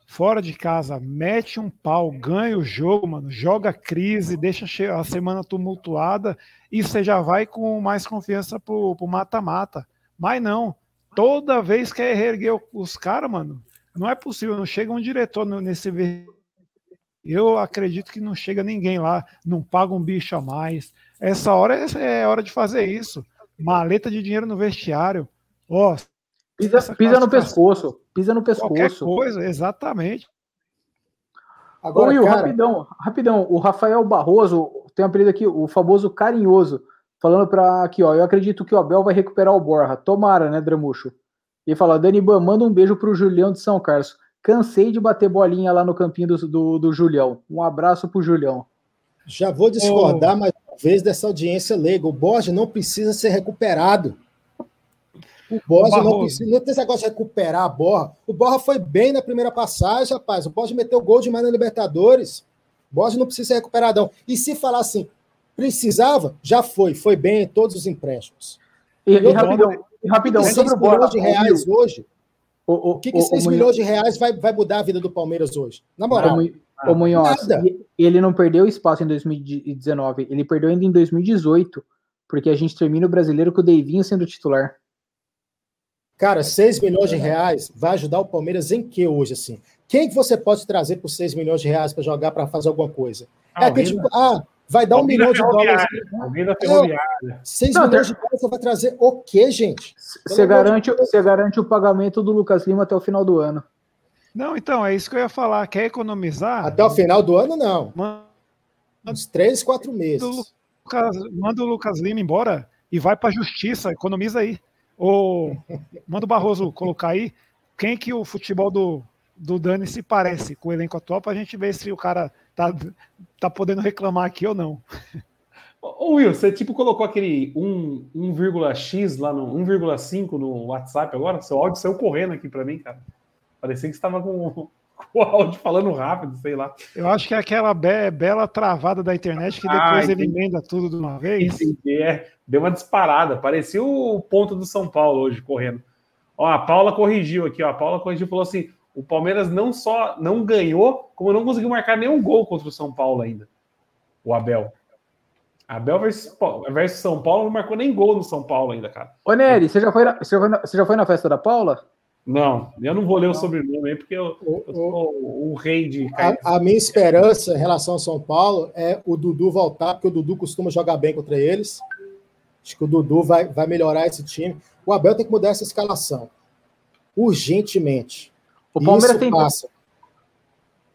S5: fora de casa, mete um pau, ganha o jogo, mano, joga crise, deixa a semana tumultuada e você já vai com mais confiança pro mata-mata. Mas não, toda vez que é reerguer os caras, mano, não é possível, não chega um diretor nesse eu acredito que não chega ninguém lá, não paga um bicho a mais. Essa hora é, é hora de fazer isso. Maleta de dinheiro no vestiário. Ó,
S6: Pisa, pisa no pescoço. Pisa no pescoço.
S5: Qualquer coisa, exatamente.
S6: Agora, Ô, Will, cara... rapidão, rapidão. O Rafael Barroso tem um apelido aqui, o famoso carinhoso, falando para aqui, ó. Eu acredito que o Abel vai recuperar o Borra. Tomara, né, Dramucho? E fala, Dani Ban, manda um beijo pro Julião de São Carlos. Cansei de bater bolinha lá no campinho do, do, do Julião. Um abraço pro Julião.
S4: Já vou discordar oh. mais uma vez dessa audiência leiga. O Borja não precisa ser recuperado. O Borja não precisa, não tem esse negócio de recuperar a Borja. O Borja foi bem na primeira passagem, rapaz. O Borja meteu gol demais na Libertadores. O Borja não precisa ser recuperadão. E se falar assim, precisava, já foi. Foi bem em todos os empréstimos.
S6: E, e rapidão, e rapidão
S4: sobre o Borja de reais hoje. O, o, o que, que 6 milhões de reais vai, vai mudar a vida do Palmeiras hoje? Na moral.
S6: O, o Munhoz, ele não perdeu espaço em 2019, ele perdeu ainda em 2018, porque a gente termina o brasileiro com o Deivinho sendo titular.
S4: Cara, 6 milhões de reais vai ajudar o Palmeiras em que hoje, assim? Quem que você pode trazer por 6 milhões de reais para jogar para fazer alguma coisa? Ah, é aquele tipo, ah, vai dar um milhão de dólares. 6 Não, milhões de dólares você vai trazer o quê, gente?
S6: Você garante, você garante o pagamento do Lucas Lima até o final do ano.
S5: Não, então, é isso que eu ia falar. Quer economizar?
S4: Até o final do ano, não. Manda, Uns 3, 4 meses.
S5: manda o Lucas Lima embora e vai para a justiça, economiza aí. Ou manda o Barroso colocar aí quem que o futebol do, do Dani se parece com o elenco atual para a gente ver se o cara tá, tá podendo reclamar aqui ou não.
S2: Ô Will, você tipo colocou aquele 1, 1,x lá no 1,5 no WhatsApp agora? Seu áudio saiu correndo aqui para mim, cara. Parecia que estava com, com, o áudio falando rápido, sei lá.
S5: Eu acho que é aquela be bela travada da internet que depois ah, ele emenda tudo de uma vez.
S2: Entendi, é deu uma disparada. Parecia o ponto do São Paulo hoje correndo. Ó, a Paula corrigiu aqui, ó. A Paula corrigiu falou assim: o Palmeiras não só não ganhou, como não conseguiu marcar nenhum gol contra o São Paulo ainda. O Abel. Abel versus, versus São Paulo não marcou nem gol no São Paulo ainda, cara.
S6: Ô, Nery, você já foi na, você já foi na, você já foi na festa da Paula?
S2: Não, eu não vou ler o sobrenome aí, porque eu, eu sou o, o, rei de.
S4: A, a, minha esperança em relação ao São Paulo é o Dudu voltar, porque o Dudu costuma jogar bem contra eles. Acho que o Dudu vai, vai melhorar esse time. O Abel tem que mudar essa escalação. Urgentemente.
S6: O Palmeiras isso tem. Passa.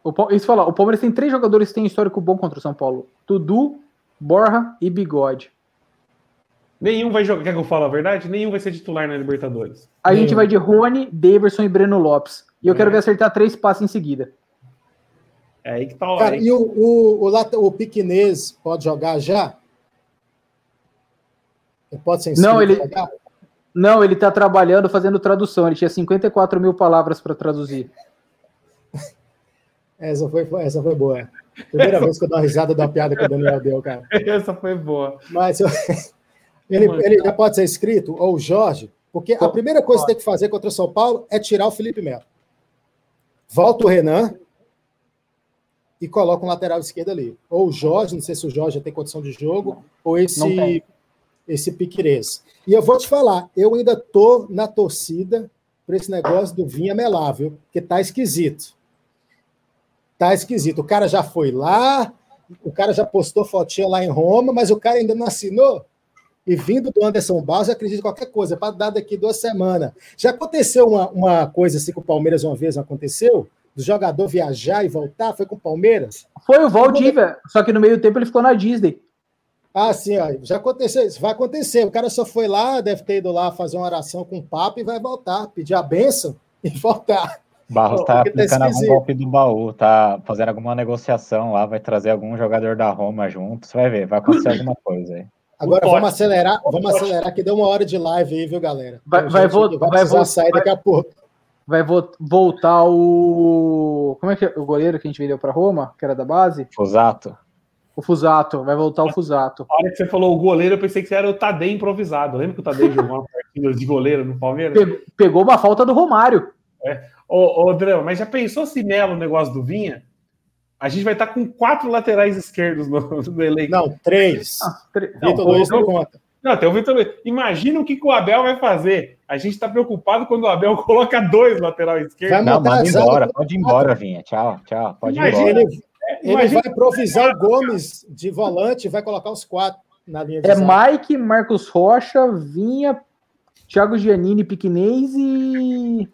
S6: O, isso fala, o Palmeiras tem três jogadores que têm histórico bom contra o São Paulo: Dudu, Borra e Bigode.
S2: Nenhum vai jogar. Quer que eu fale a verdade? Nenhum vai ser titular na Libertadores.
S6: A Nenhum. gente vai de Rony, Daverson e Breno Lopes. E eu é. quero ver acertar três passes em seguida.
S2: É aí que tá
S4: Cara, e o, o, o, o Piquinês pode jogar já?
S6: Ele pode ser Não, ele. Não, ele está trabalhando fazendo tradução. Ele tinha 54 mil palavras para traduzir.
S4: Essa foi, essa foi boa. Primeira vez que eu dou uma risada da piada que o Daniel deu, cara.
S2: Essa foi boa.
S4: Mas ele, ele já pode ser escrito, ou o Jorge, porque a primeira coisa que tem que fazer contra o São Paulo é tirar o Felipe Melo. Volta o Renan e coloca um lateral esquerdo ali. Ou o Jorge, não sei se o Jorge já tem condição de jogo, ou esse esse Piquerez. E eu vou te falar, eu ainda tô na torcida para esse negócio do Vinha Melável, que tá esquisito. Tá esquisito. O cara já foi lá, o cara já postou fotinha lá em Roma, mas o cara ainda não assinou. E vindo do Anderson Barros, acredito em qualquer coisa, para dar daqui duas semanas. Já aconteceu uma, uma coisa assim com o Palmeiras uma vez, não aconteceu? do jogador viajar e voltar? Foi com o Palmeiras?
S6: Foi o Valdívia, só que no meio tempo ele ficou na Disney.
S4: Ah, sim, ó, já aconteceu isso, vai acontecer. O cara só foi lá, deve ter ido lá fazer uma oração com o Papa e vai voltar, pedir a bênção e voltar.
S3: Barros
S4: Pô,
S3: tá
S4: porque tá
S3: aplicando algum golpe do baú, tá fazendo alguma negociação lá, vai trazer algum jogador da Roma junto, você vai ver, vai acontecer alguma coisa aí.
S4: Agora vamos acelerar, vamos acelerar que deu uma hora de live aí, viu, galera?
S6: Vai-
S4: Tem
S6: vai vo- vai
S4: precisar
S6: vo-
S4: sair daqui a pouco.
S6: Vai vo- voltar o. Como é que é o goleiro que a gente vendeu para Roma, que era da base?
S3: Fusato,
S6: O Fusato. Vai voltar o Fusato.
S2: A hora que você falou o goleiro, eu pensei que era o Tadei improvisado. Lembra que o Tadei jogou uma partida de goleiro no Palmeiras?
S6: Pegou, pegou uma falta do Romário.
S2: Ô, ô Drama, mas já pensou se Melo o negócio do Vinha? A gente vai estar com quatro laterais esquerdos no, no elenco.
S4: Não, três.
S6: Tre-
S2: Não,
S4: Vitor Luiz não
S2: ô,
S4: conta.
S2: Não, tem o Vitor Luiz. Imagina o que, que o Abel vai fazer. A gente está preocupado quando o Abel coloca dois lateral esquerdos.
S4: Vai
S3: Não, manda embora, pode ir embora, Vinha. Tchau, tchau, pode ir embora.
S4: Ele, ele
S2: Imagina-
S4: vai improvisar o Gomes de volante e vai colocar os quatro na linha de
S6: É
S4: zaga.
S6: Mike, Marcos Rocha, Vinha, Thiago Giannini, Piquinez e.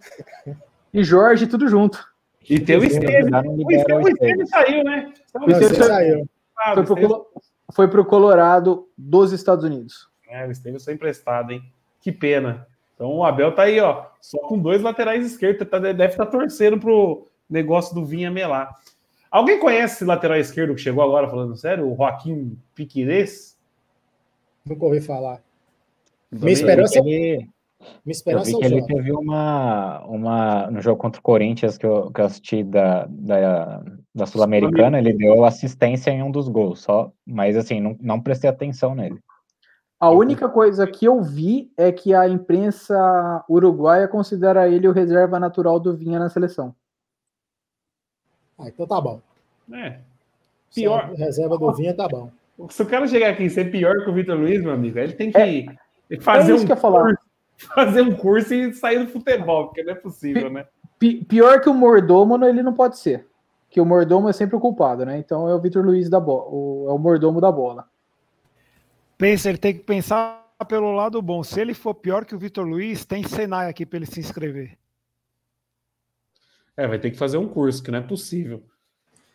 S6: E Jorge, tudo junto.
S2: E tem o Esteves. O
S3: o
S2: Esteves, o Esteves
S3: Esteves.
S2: saiu, né? Então,
S6: Esse
S4: você
S6: foi-
S4: saiu.
S2: ah,
S6: Foi
S2: o
S6: pro,
S2: Esteves-
S6: Colo- foi pro Colorado dos Estados Unidos.
S2: É, o Esteves foi emprestado, hein? Que pena. Então o Abel tá aí, ó, só com dois laterais esquerdos. Tá, deve estar torcendo pro negócio do Vinha melar. Alguém conhece esse lateral esquerdo que chegou agora, falando sério? O Joaquim Piquires?
S4: Nunca ouvi falar. Minha esperança,
S3: Eu ele-
S4: minha
S3: Eu
S4: esperança
S3: vi
S4: é
S3: que ele teve uma, uma. No jogo contra o Corinthians que eu, que eu assisti da, da, da Sul-Americana, ele deu assistência em um dos gols, só. Mas assim, não, não prestei atenção nele.
S6: A única coisa que eu vi é que a imprensa uruguaia considera ele o reserva natural do Vinha na seleção.
S4: Ah, então tá bom.
S2: É.
S4: Se
S2: Pior.
S4: a reserva do Vinha tá bom.
S2: Se o cara chegar aqui e ser pior que o Vitor Luiz, meu amigo, ele tem que fazer,
S6: é
S2: um curso, fazer um curso e sair do futebol, porque não é possível, né?
S6: Pi- pior que o mordomo, ele não pode ser. Que o mordomo é sempre o culpado, né? Então é o Vitor Luiz da bola, é o mordomo da bola.
S5: Pensa, ele tem que pensar pelo lado bom. Se ele for pior que o Vitor Luiz, tem Senai aqui para ele se inscrever.
S2: É, vai ter que fazer um curso, que não é possível.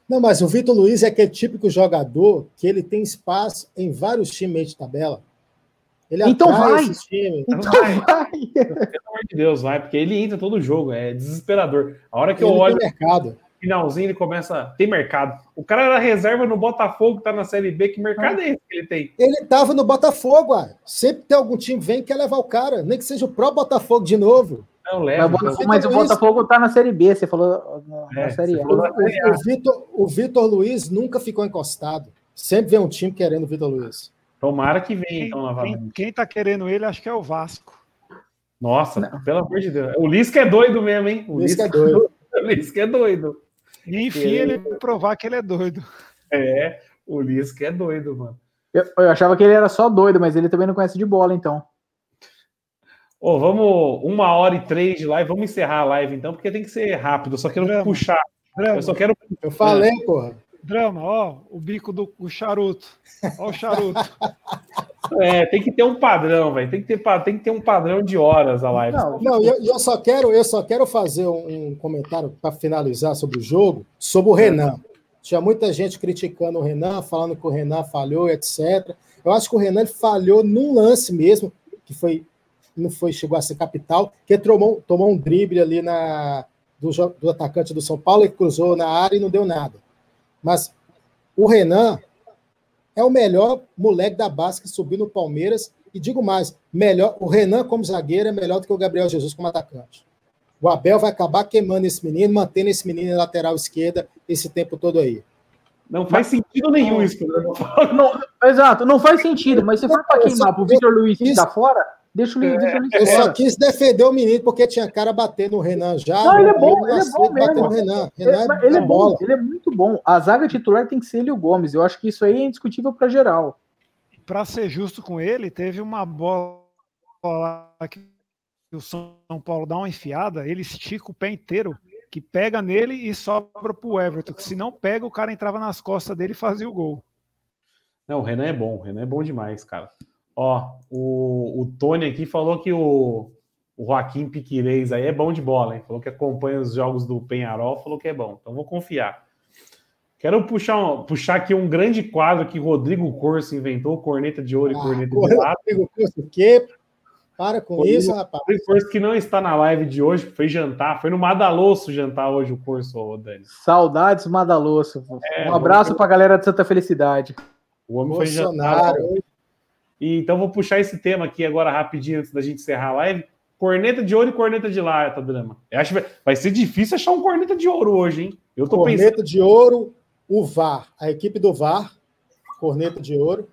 S4: Não, mas o Vitor Luiz é aquele típico jogador que ele tem espaço em vários times de tabela. Ele
S6: Então vai.
S4: esses times.
S6: Então
S2: vai.
S6: vai.
S2: Pelo amor de Deus, vai, porque ele entra todo jogo, é desesperador. A hora que eu
S4: Ele
S2: olho
S4: tem mercado.
S2: no finalzinho, ele começa. Tem mercado. O cara era reserva no Botafogo, tá na Série B. Que mercado é esse que ele tem?
S4: Ele tava no Botafogo, ah. sempre tem algum time que vem e quer levar o cara, nem que seja o próprio Botafogo de novo.
S2: Não,
S6: Mas,
S2: leva.
S6: Botafogo- mas o Botafogo tá na Série B, você falou na, na
S2: É,
S6: Série
S2: você
S6: A.
S4: O, o- o Vitor, o Vitor Luiz nunca ficou encostado. Sempre vem um time querendo o Vitor Luiz.
S2: Tomara que venha,
S5: Quem,
S2: então,
S5: quem,
S2: novamente.
S5: quem tá querendo ele, acho que é o Vasco.
S2: Nossa, pelo amor de Deus. O Lisca é doido mesmo, hein?
S4: O que é doido.
S2: O Lisca é doido.
S5: E enfim, ele vai provar que ele é doido.
S2: É, o Lisca é doido, mano.
S6: Eu, eu achava que ele era só doido, mas ele também não conhece de bola, então.
S2: Ô, vamos uma hora e três de live. Vamos encerrar a live, então, porque tem que ser rápido. Eu só quero
S5: Drama.
S2: puxar.
S5: Drama,
S2: Eu só quero.
S4: Eu falei, porra.
S5: drama, ó, o bico do o charuto. Ó o charuto.
S2: É, tem que ter um padrão, velho. Tem, que ter tem que ter um padrão de horas a live.
S6: Não,
S4: Não, eu, eu só quero, eu só quero fazer um, um comentário para finalizar sobre o jogo, sobre o Renan. Tinha muita gente criticando o Renan, falando que o Renan falhou, etc. Eu acho que o Renan ele falhou num lance mesmo, que foi não foi chegou a ser capital, que tomou, tomou um drible ali na do, do atacante do São Paulo e cruzou na área e não deu nada. Mas o Renan é o melhor moleque da base que subiu no Palmeiras. E digo mais, melhor, o Renan como zagueiro é melhor do que o Gabriel Jesus como atacante. O Abel vai acabar queimando esse menino, mantendo esse menino na lateral esquerda esse tempo todo aí.
S2: Não faz sentido nenhum isso que falando.
S6: Não, exato, não faz sentido, mas se for para queimar
S4: só-
S6: pro Vitor Luiz que
S4: isso-
S6: tá fora, deixa o Luiz
S4: Eu só quis defender o menino porque tinha cara batendo no Renan já.
S6: Não, ele é bom, ele é bom mesmo.
S4: no Renan.
S6: Ele,
S4: Renan
S6: mas
S4: é,
S6: ele é
S4: bom bola.
S6: ele é muito bom. A zaga titular tem que ser ele o Gomes. Eu acho que isso aí é indiscutível para geral.
S5: Para ser justo com ele, teve uma bola lá que o São Paulo dá uma enfiada, ele estica o pé inteiro, que pega nele e sobra pro Everton. Que se não pega, o cara entrava nas costas dele e fazia o gol.
S2: Não, o Renan é bom. O Renan é bom demais, cara. Ó, o, o Tony aqui falou que o, o Joaquim Piquirez aí é bom de bola, hein? Falou que acompanha os jogos do Penharol, falou que é bom. Então vou confiar. Quero puxar, um, puxar aqui um grande quadro que Rodrigo Corso inventou, corneta de ouro e
S4: Ah,
S2: corneta de
S4: Rodrigo
S2: lata.
S4: Curso, o quê? Para com
S2: Rodrigo-
S4: isso, rapaz.
S2: Rodrigo Corso que não está na live de hoje, foi jantar, foi no Madalosso jantar hoje o Corso, ô, Dani.
S6: Saudades Madalosso.
S2: É,
S6: um abraço
S2: vamos-
S6: pra galera de Santa Felicidade.
S2: O homem foi jantar. E, então vou puxar esse tema aqui agora rapidinho antes da gente encerrar a live. Corneta de ouro e corneta de lata, Drama. Eu acho que vai- ser difícil achar um corneta de ouro hoje, hein? Eu tô pensando.
S4: Corneta de ouro, o VAR, a equipe do VAR, corneta de ouro.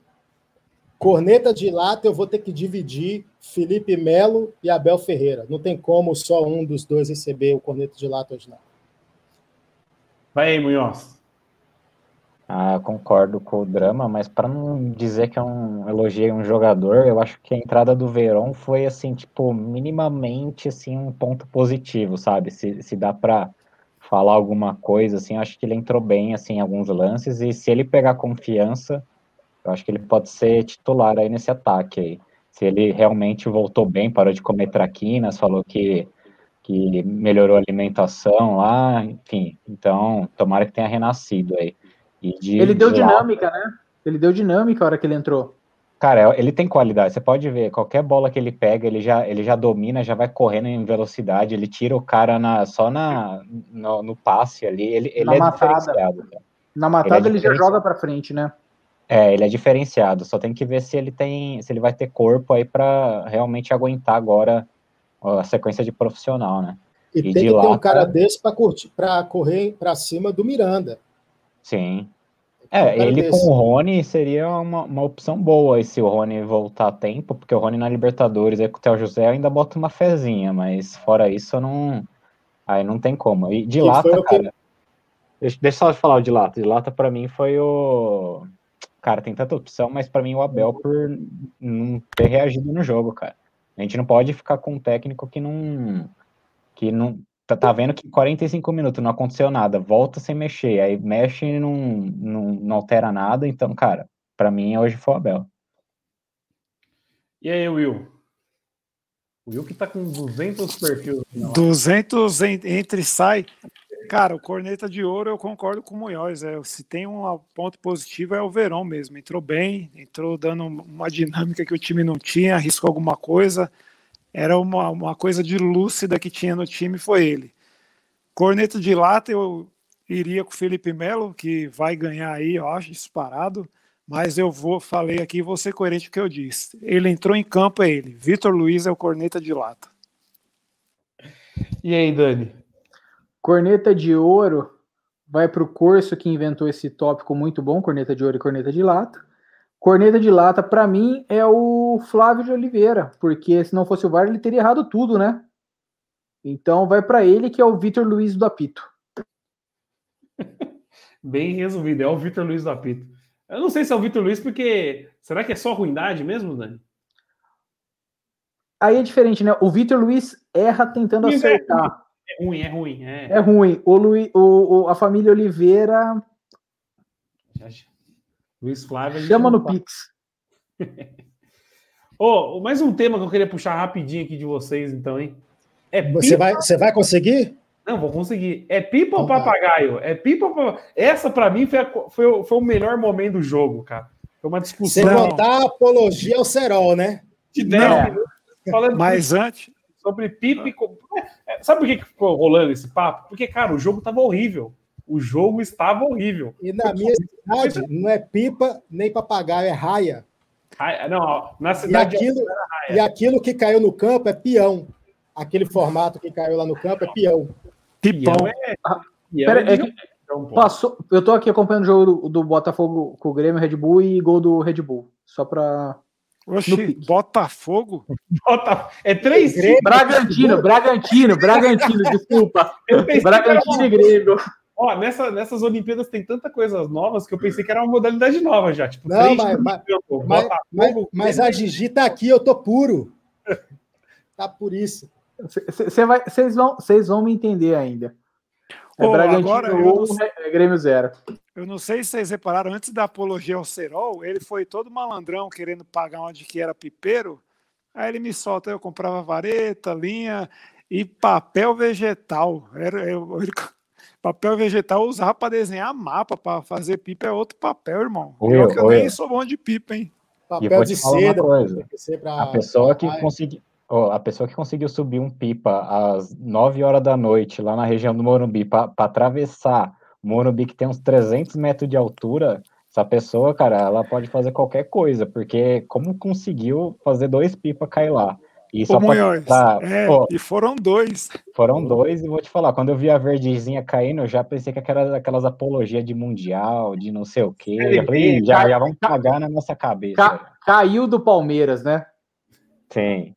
S4: Corneta de lata, eu vou ter que dividir Felipe Melo e Abel Ferreira. Não tem como só um dos dois receber o corneta de lata hoje, não.
S2: Vai aí, Munhoz.
S3: Ah, concordo com o drama, mas para não dizer que eu não elogiei um jogador, eu acho que a entrada do Verón foi assim, tipo, minimamente assim um ponto positivo, sabe? Se, se dá para falar alguma coisa assim, eu acho que ele entrou bem assim em alguns lances e se ele pegar confiança, eu acho que ele pode ser titular aí nesse ataque aí. Se ele realmente voltou bem, parou de comer traquinas, falou que que melhorou a alimentação lá, enfim, então tomara que tenha renascido aí. E de-
S6: Ele deu
S3: de lá-
S6: dinâmica, né? Ele deu dinâmica a hora que ele entrou.
S3: Cara, ele tem qualidade. Você pode ver, qualquer bola que ele pega, ele já, ele já domina, já vai correndo em velocidade. Ele tira o cara na, só na, no, no passe ali. Ele, ele
S6: Na
S3: é
S6: matada.
S3: diferenciado. cara.
S6: Na matada
S3: Ele é
S6: ele, já joga pra frente, né?
S3: É, ele é diferenciado. Só tem que ver se ele tem, se ele vai ter corpo aí para realmente aguentar agora a sequência de profissional, né?
S4: E,
S3: E
S4: tem
S3: de
S4: que ter um cara desse para correr para cima do Miranda.
S3: Sim. É,
S4: cara
S3: ele
S4: desse.
S3: com o Rony seria uma, uma opção boa aí se o Rony voltar a tempo, porque o Rony na Libertadores aí com o Theo José ainda bota uma fezinha, mas fora isso eu não. Aí não tem como. E de lata,
S4: o que-
S3: cara. Deixa, deixa eu só falar o de lata. De lata pra mim foi o. Cara, tem tanta opção, mas pra mim o Abel por não ter reagido no jogo, cara. A gente não pode ficar com um técnico que não. Que não. Tá, tá vendo que 45 minutos não aconteceu nada, volta sem mexer, aí mexe e não, não, não altera nada, então, cara, pra mim hoje foi o Abel.
S2: E aí, Will? O Will que tá com 200 perfis. live.
S5: 200 en- entre e sai. Cara, o corneta de ouro eu concordo com o Munhoz. É, se tem um ponto positivo é o Verão mesmo. Entrou bem, entrou dando uma dinâmica que o time não tinha, arriscou alguma coisa. Era uma, uma coisa de lúcida que tinha no time, foi ele. Corneta de lata eu iria com o Felipe Melo, que vai ganhar aí, eu acho, disparado. Mas eu vou, falei aqui, vou ser coerente com o que eu disse. Ele entrou em campo, é ele. Vitor Luiz é o corneta de lata.
S2: E aí, Dani?
S6: Corneta de ouro vai para o curso que inventou esse tópico muito bom, corneta de ouro e corneta de lata. Corneta de lata, para mim, é o Flávio de Oliveira, porque se não fosse o VAR, ele teria errado tudo, né? Então vai para ele, que é o Vitor Luiz do apito.
S2: Bem resumido, é o Vitor Luiz do apito. Eu não sei se é o Vitor Luiz, porque. Será que é só ruindade mesmo, Dani?
S6: Aí é diferente, né? O Vitor Luiz erra tentando
S2: é
S6: acertar.
S2: É ruim, é ruim. É.
S6: É ruim. O, Luiz, o, o- a família Oliveira
S2: Já- já. Luiz Flávio.
S6: chama no
S2: fala.
S6: Pix.
S2: Ô, mais um tema que eu queria puxar rapidinho aqui de vocês, então, hein? É
S4: Você
S2: pipa-
S4: vai, você vai conseguir?
S2: Não, vou conseguir. É pipa ou
S4: Então tá.
S2: papagaio? É pipa ou papagaio? Essa, pra mim, foi, a foi, o- foi o melhor momento do jogo, cara. Foi uma
S4: Sem
S2: discussão
S5: Não.
S4: botar apologia ao Serol, né?
S2: de 10
S5: Não.
S2: minutos falando
S5: Mas antes,
S2: sobre pipa e... É, Sabe por que que ficou rolando esse papo? Porque, cara, o jogo tava horrível. O jogo estava horrível.
S4: E na minha cidade não é pipa nem papagaio, é raia.
S2: Ah, Não, na
S4: E
S2: cidade...
S4: aquilo, e aquilo que caiu no campo é peão. Aquele formato que caiu lá no campo é peão.
S5: pipão.
S2: Peão é... peão
S6: Pera,
S2: é
S6: é que-. Passou, eu tô aqui acompanhando o jogo do, do Botafogo com o Grêmio, Red Bull e gol do Red Bull. Só pra. no
S5: Oxi. Botafogo?
S2: Bota- É três
S4: Grêmio-
S2: times.
S6: Bragantino, Bragantino, Bragantino, desculpa. Bragantino e Grêmio.
S2: Ó, nessa, nessas Olimpíadas tem tanta coisas novas que eu pensei que era uma modalidade nova já. Tipo,
S4: Não, mas- mas-
S2: campo,
S4: Mas, mas, mas a Gigi tá aqui, eu tô puro. Tá por isso.
S6: Vocês vão, cês vão me entender ainda. É Bragantino
S5: agora eu não
S6: 1,
S5: sei-
S6: é Grêmio 0.
S5: Eu não sei se vocês repararam, antes da apologia ao Serol, ele foi todo malandrão querendo pagar onde que era pipeiro. Aí ele me solta, eu comprava vareta, linha e papel vegetal. Era, eu, eu, papel vegetal eu usava para desenhar mapa, para fazer pipa é outro papel, irmão.
S3: Oi,
S5: eu que eu nem sou bom de pipa, hein?
S3: E
S4: Papel
S3: vou
S4: de seda. pra-
S3: A pessoa que
S4: Ai,
S3: conseguiu, ó, a pessoa que conseguiu subir um pipa às 9 horas da noite lá na região do Morumbi para atravessar Morumbi que tem uns 300 metros de altura, essa pessoa, cara, ela pode fazer qualquer coisa, porque como conseguiu fazer dois pipa cair lá? E só
S5: Munhoz, é,
S3: pô,
S5: e foram dois.
S3: foram dois, e vou te falar, quando eu vi a verdezinha caindo, eu já pensei que aquelas, aquelas apologias de mundial, de não sei o quê, eu já falei, "Ih, já, já vão cagar na nossa cabeça.
S6: Ca- caiu do Palmeiras, né?
S3: Sim.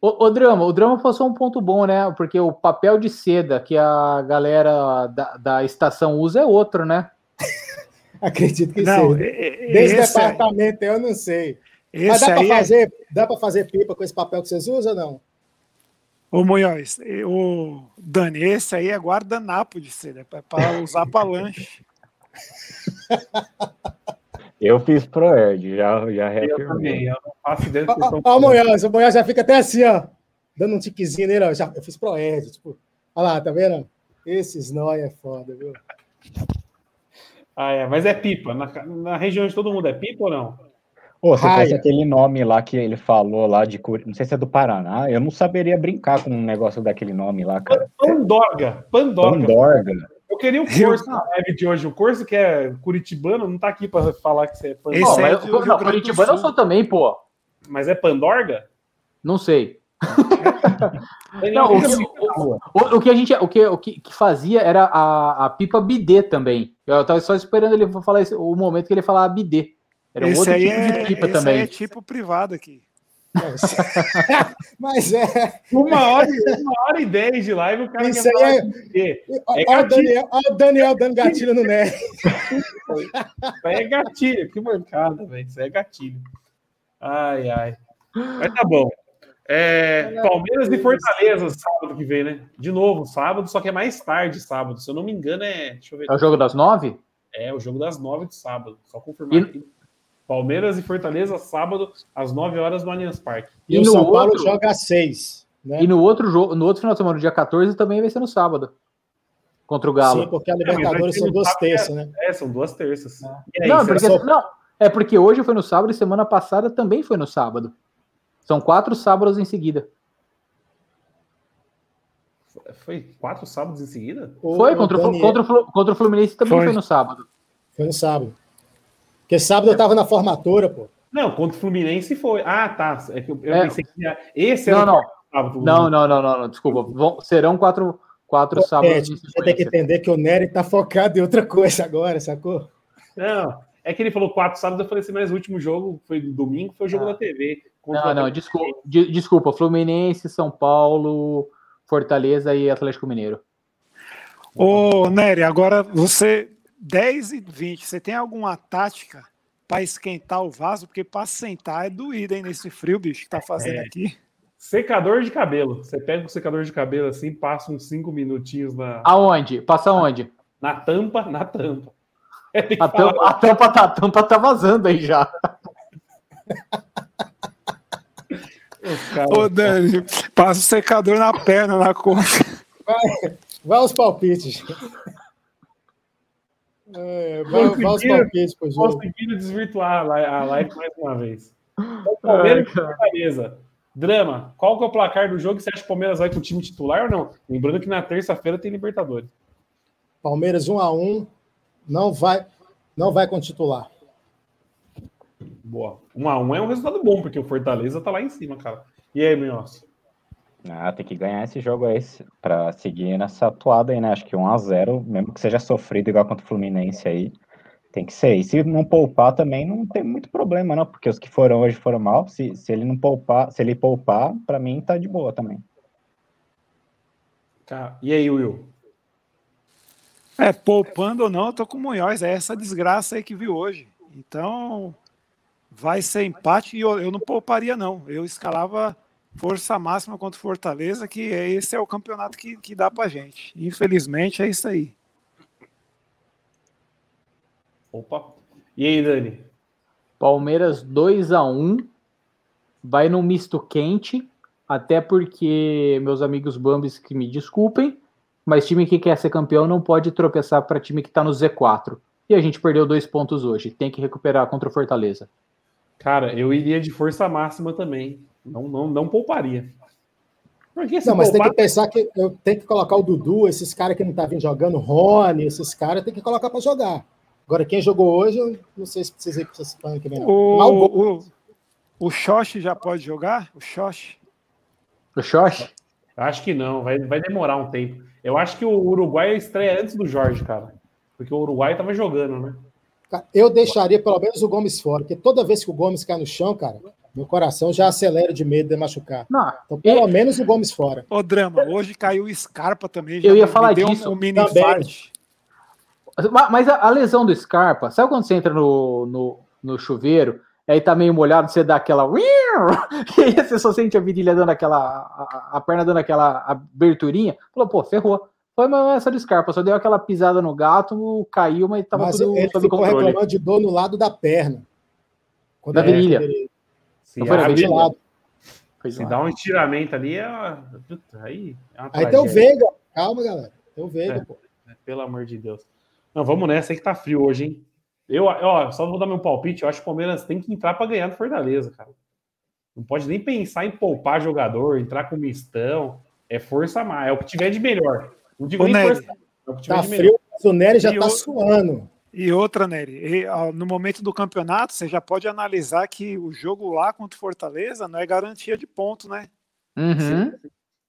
S6: O, o drama, o drama foi só um ponto bom, né? Porque o papel de seda que a galera da, da estação usa é outro, né?
S4: Acredito que
S5: Não,
S4: sim.
S5: e- e-
S4: Desse
S5: esse, aí-
S4: departamento eu não sei. Mas
S5: esse
S4: dá para
S5: aí é-
S4: fazer, dá para fazer pipa com esse papel que vocês usam ou não?
S5: Ô Munhoz, o Dani, esse aí é guardanapo de seda, é para usar para lanche.
S3: Eu fiz Proerd, já, já
S2: Eu
S3: reafirmei.
S2: também, eu não faço ideia do que
S4: Ó, o Munhoz, o Munhoz já fica até assim, ó, dando um tiquezinho nele, ó. Já, eu fiz Proerd, tipo, olha lá, tá vendo? Esses nóia é foda, viu?
S2: Ah, é, mas é pipa. Na, na região de todo mundo é pipa ou não?
S3: Ô, se fosse
S4: Raia.
S3: aquele nome lá que ele falou lá de Curi- não sei se é do Paraná, eu não saberia brincar com um negócio daquele nome lá, cara.
S2: Pandorga. Pandorga.
S3: Pandorga.
S2: Eu queria o curso na live de hoje. O curso que é curitibano não tá aqui para falar que você é Pandorga.
S5: Esse
S6: Pô,
S5: aí é
S6: mas, não, Curitibano eu sou também, pô.
S2: Mas é Pandorga?
S6: Não sei. Não, o, que, o, o que a gente, o que, o que, que fazia era a, a pipa bidê também. Eu tava só esperando ele falar esse- o momento que ele falar bidê. Era um
S5: esse
S6: outro
S5: aí
S6: tipo
S5: é,
S6: de pipa
S5: esse
S6: também.
S5: é tipo privado aqui.
S4: Mas, é.
S2: Uma hora, e- uma hora e dez de live, o cara
S4: Isso
S2: quer falar
S4: é-
S2: de quê?
S4: Olha
S2: É
S4: o Daniel, ó o Daniel dando gatilho no Nery.
S2: Isso aí é gatilho. Que mancada, velho. Isso aí é gatilho. Ai, ai. Mas tá bom. É, Palmeiras e Fortaleza, sábado que vem, né? De novo, sábado, só que é mais tarde, sábado. Se eu não me engano, é. Deixa eu ver.
S6: É o jogo das nove?
S2: É o jogo das nove de sábado. Só confirmar
S6: E-
S2: aqui. Palmeiras e Fortaleza, sábado, às 9 horas no Allianz Parque.
S4: E,
S6: E
S4: o
S6: no
S4: São Paulo
S6: outro-
S4: joga às seis. Né?
S6: E no outro jogo, no outro final de semana, no dia 14, também vai ser no sábado. Contra o Galo.
S4: Sim, porque a
S2: vai
S4: Libertadores
S2: ter
S4: são duas terças, né?
S2: É, são duas terças. E aí,
S6: não, porque,
S4: só-
S6: não, é porque hoje foi no sábado e semana passada também foi no sábado. São quatro sábados em seguida.
S2: foi quatro sábados em seguida?
S6: Foi
S4: o
S6: contra, o,
S4: Daniel-
S6: contra, contra o Fluminense também
S5: Foi.
S6: foi no sábado.
S4: Foi no sábado. Porque sábado eu tava na formatura, pô.
S2: Não, contra o Fluminense foi. Ah, tá. É que eu, eu
S6: É.
S2: pensei que ia- esse era
S6: Não,
S2: o
S6: não. Não, não, não, não, não, desculpa. Vão- serão quatro, quatro sábados
S4: você tem que entender que o Nery tá focado em outra coisa agora, sacou?
S2: Não, é que ele falou quatro sábados, eu falei assim, mas o último jogo foi domingo, foi o jogo
S6: Ah.
S2: da TV.
S6: Não, não, desculpa, de- desculpa. Fluminense, São Paulo, Fortaleza e Atlético Mineiro.
S5: Ô, Nery, agora você, 10 e 20, você tem alguma tática para esquentar o vaso? Porque para sentar é doído, hein, nesse frio, bicho, que tá fazendo
S2: É.
S5: aqui.
S2: Secador de cabelo. Você pega o secador de cabelo assim, passa uns cinco minutinhos na,
S6: Aonde? Passa onde?
S2: na tampa, na tampa. É,
S6: A tampa, a tampa tá, a tampa tá vazando aí já.
S5: Ô, Dani, passa o secador na perna, na coxa.
S4: Vai aos palpites. É, vai, aos palpites pro jogo.
S2: Conseguiram desvirtuar a li- a live mais uma vez. Então, Palmeiras e Fortaleza. Drama, qual que é o placar do jogo? Você acha que o Palmeiras vai com o time titular ou não? Lembrando que na terça-feira tem Libertadores.
S4: Palmeiras 1 a 1 não vai, não vai com titular.
S2: Boa. Um a um é um resultado bom, porque o Fortaleza tá lá em cima, cara. E aí, Minhos?
S3: Ah, tem que ganhar esse jogo aí pra seguir nessa atuada aí, né? Acho que 1x0, mesmo que seja sofrido igual contra o Fluminense aí, tem que ser. E se não poupar também não tem muito problema, não, porque os que foram hoje foram mal. Se, se ele não poupar, se ele poupar, pra mim tá de boa também.
S2: Cara, e aí, Will?
S5: É, poupando ou não, eu tô com o Munhoz. É essa desgraça aí que viu hoje. Então, vai ser empate e eu, eu não pouparia, não. Eu escalava força máxima contra o Fortaleza, que é- esse é o campeonato que, que dá pra gente. Infelizmente, é isso aí.
S2: Opa. E aí, Dani?
S6: Palmeiras 2 a 1 vai num misto quente, até porque meus amigos Bambis que me desculpem, mas time que quer ser campeão não pode tropeçar para time que está no Z4. E a gente perdeu dois pontos hoje, tem que recuperar contra o Fortaleza.
S2: Cara, eu iria de força máxima também. Não, não, não pouparia.
S4: Porque não, mas poupar... tem que pensar que eu tenho que colocar o Dudu, esses caras que não estavam jogando, Rony, esses caras, tem que colocar para jogar. Agora, quem jogou hoje, eu não sei se precisa ir para esse plano aqui mesmo.
S5: O, o, o Xoxi já pode jogar? O Xoxi?
S6: O Xoxi?
S2: Acho que não, vai, vai demorar um tempo. Eu acho que o Uruguai estreia antes do Jorge, cara. Porque o Uruguai estava jogando, né?
S4: Eu deixaria pelo menos o Gomes fora, porque toda vez que o Gomes cai no chão, cara, meu coração já acelera de medo de machucar. Não, então, pelo menos o Gomes fora.
S5: Ô, Drama, hoje caiu o Scarpa também.
S6: Eu ia falar disso. Um, um mini Mas a, a, lesão do Scarpa, sabe quando você entra no, no, no chuveiro, aí tá meio molhado, você dá aquela. E aí você só sente a virilha dando aquela. A, a perna dando aquela aberturinha. Falou, pô, ferrou. Foi essa do Scarpa, só deu aquela pisada no gato, caiu, mas tava mas tudo
S4: ele sob ficou controle. reclamando de dor no lado da perna.
S6: Da virilha.
S2: Se, não foi lado. Se dá um estiramento ali, é aí,
S4: é aí tem o Veiga. Calma, galera. Tem o Veiga, é, pô.
S2: É, pelo amor de Deus. Não, vamos nessa aí que tá frio hoje, hein? Eu, ó, só vou dar meu palpite. Eu acho que o Palmeiras tem que entrar para ganhar do Fortaleza, cara. Não pode nem pensar em poupar jogador, entrar com mistão. É força mais. É o que tiver de melhor. Não digo Ô, nem força. É o que
S4: tiver tá de melhor. frio, o Nery já e tá o... suando.
S5: E outra, Nery, no momento do campeonato, você já pode analisar que o jogo lá contra o Fortaleza não é garantia de ponto, né?
S6: Uhum.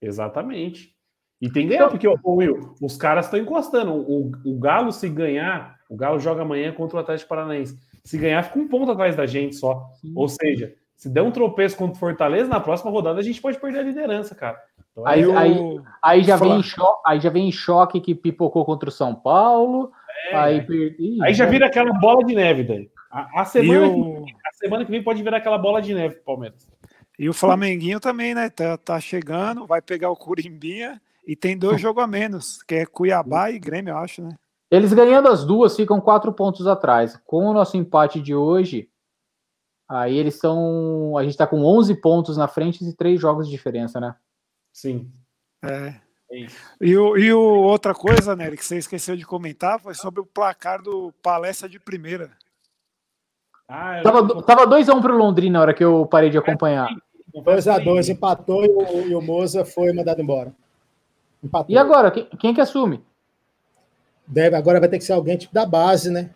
S2: Exatamente. E tem que ganhar, porque, Will, os caras estão encostando. O, o Galo, se ganhar, o Galo joga amanhã contra o Atlético Paranaense. Se ganhar, fica um ponto atrás da gente só. Sim. Ou seja, se der um tropeço contra o Fortaleza, na próxima rodada a gente pode perder a liderança, cara.
S6: Então, aí, eu... aí, aí, já vem choque, aí já vem em choque que pipocou contra o São Paulo. É, aí,
S2: perdi, aí já vira aquela bola de neve daí. A, a semana o... que, a semana que vem pode virar aquela bola de neve Palmeiras.
S5: E o Flamenguinho também, né? Tá, tá chegando, vai pegar o Curimbinha e tem dois jogos a menos, que é Cuiabá e Grêmio, eu acho, né?
S6: Eles ganhando as duas ficam quatro pontos atrás. Com o nosso empate de hoje, aí eles são. A gente tá com 11 pontos na frente e três jogos de diferença, né?
S2: Sim.
S5: É. É e, o, e o, outra coisa, Nery, que você esqueceu de comentar foi sobre o placar do Palestra de Primeira.
S6: Ah, tava, tava 2x1 um pro Londrina na hora que eu parei de acompanhar.
S4: 2x2, empatou e o, e o Moza foi mandado embora.
S6: Empatou. E agora, quem, quem que assume?
S4: Deve, agora vai ter que ser alguém tipo da base, né?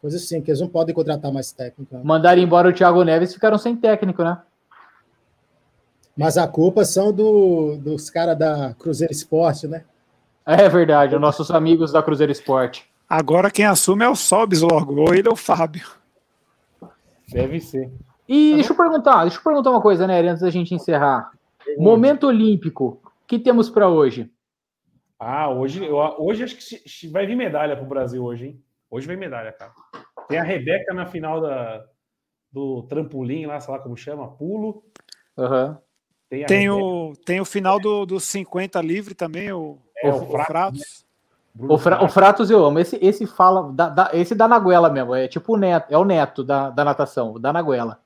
S4: Coisa assim, que eles não podem contratar mais técnico. Né?
S6: Mandaram embora o Thiago Neves e ficaram sem técnico, né?
S4: Mas a culpa são do, dos caras da Cruzeiro Esporte, né?
S6: É verdade, os nossos amigos da Cruzeiro Esporte.
S5: Agora quem assume é o Sobs logo, ou ele é o Fábio.
S2: Deve ser.
S6: E tá deixa eu perguntar, deixa eu perguntar uma coisa, né, antes da gente encerrar. Momento olímpico, o que temos para hoje?
S2: Ah, hoje, eu, hoje acho que vai vir medalha para o Brasil hoje, hein? Hoje vem medalha, cara. Tem a Rebeca na final da, do trampolim lá, sei lá como chama, pulo.
S6: Uhum.
S5: Tem, tem o, tem o final do, do 50 livre também, o, é, o, o Fratos.
S6: O, Fra, o, Fratos eu amo. Esse, esse fala. Da, da, esse dá na goela mesmo. É tipo o neto, é o neto da, da natação, dá na goela.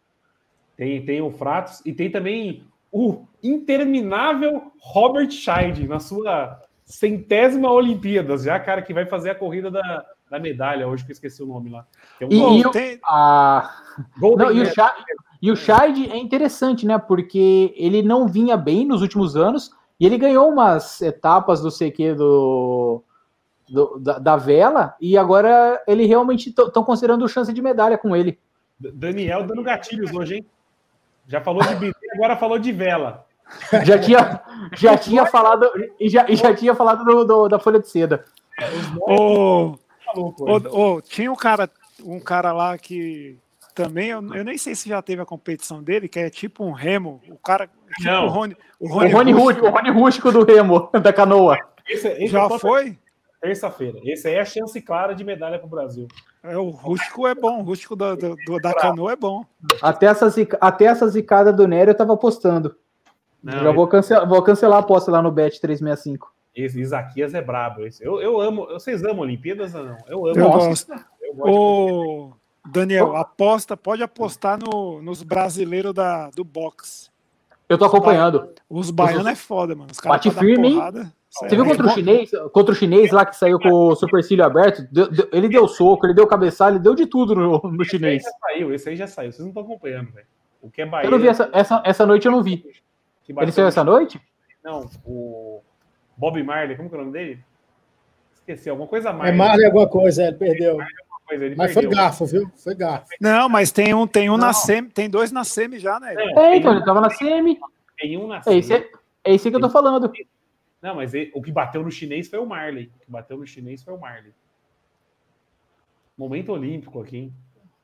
S2: Tem, tem o Fratos e tem também o interminável Robert Scheid na sua centésima Olimpíadas, já, cara, que vai fazer a corrida da, da medalha hoje, que eu esqueci o nome lá.
S6: É um e, e tem... a... Não, e o Scheid, e o Shard é interessante, né? Porque ele não vinha bem nos últimos anos e ele ganhou umas etapas do CQ do, do da, da, vela e agora ele realmente estão considerando chance de medalha com ele.
S2: Daniel dando gatilhos hoje, hein? Já falou de BT, agora falou de vela.
S6: Já tinha, já tinha falado e já, e já tinha falado do, do, da folha de seda.
S5: Oh, oh, oh, tinha um cara, um cara lá que também, eu, eu, nem sei se já teve a competição dele, que é tipo um remo. O cara. Tipo
S6: Não. O Rony, o Rony, o Rony Rústico, o Rony Rústico do remo, da canoa.
S5: Esse, esse já é foi?
S2: Terça-feira. Esse aí é a chance clara de medalha para o Brasil.
S5: É, o rústico é bom, o rústico da, do, da canoa é bom.
S6: Até essa, até essa zicada do Nery eu tava apostando. Não, Já vou, cancelar, vou cancelar a aposta lá no Bet 365.
S2: Esse Isaquias é brabo. Esse. Eu, eu amo. Vocês amam Olimpíadas ou não? Eu amo.
S5: Eu gosto. Eu gosto. O... Daniel, aposta, pode apostar no, nos brasileiros da, do boxe.
S6: Eu tô acompanhando.
S5: Os baianos é foda, mano. Os
S6: Bate
S5: dar
S6: firme, hein?
S5: porrada,
S6: Você viu contra o chinês? Contra o chinês lá que saiu com o supercílio aberto? Deu- deu- ele deu soco, ele deu cabeçada, ele deu de tudo no, no
S2: Esse aí
S6: chinês.
S2: já saiu, esse aí já saiu. Vocês não estão acompanhando, velho. O que é
S6: Eu
S2: Bahia.
S6: não vi essa, essa, essa noite, eu não vi. Ele saiu essa noite?
S2: Não, o Bob Marley, como que é o nome dele? Esqueci, alguma coisa
S4: É
S2: mais.
S4: Marley alguma coisa, ele perdeu.
S2: alguma coisa, ele
S4: Mas foi
S2: perdeu.
S4: garfo, viu? Foi garfo.
S5: Não, mas tem um, tem um
S2: Não.
S5: na semi, tem dois na semi já, né?
S2: Não,
S6: É,
S2: tem
S6: então, ele tava na semi.
S2: Tem um na
S6: É esse, é, é esse que eu tô falando.
S2: Não, mas ele- o que bateu no chinês foi o Marley. O que bateu no chinês foi o Marley. Momento olímpico aqui, hein?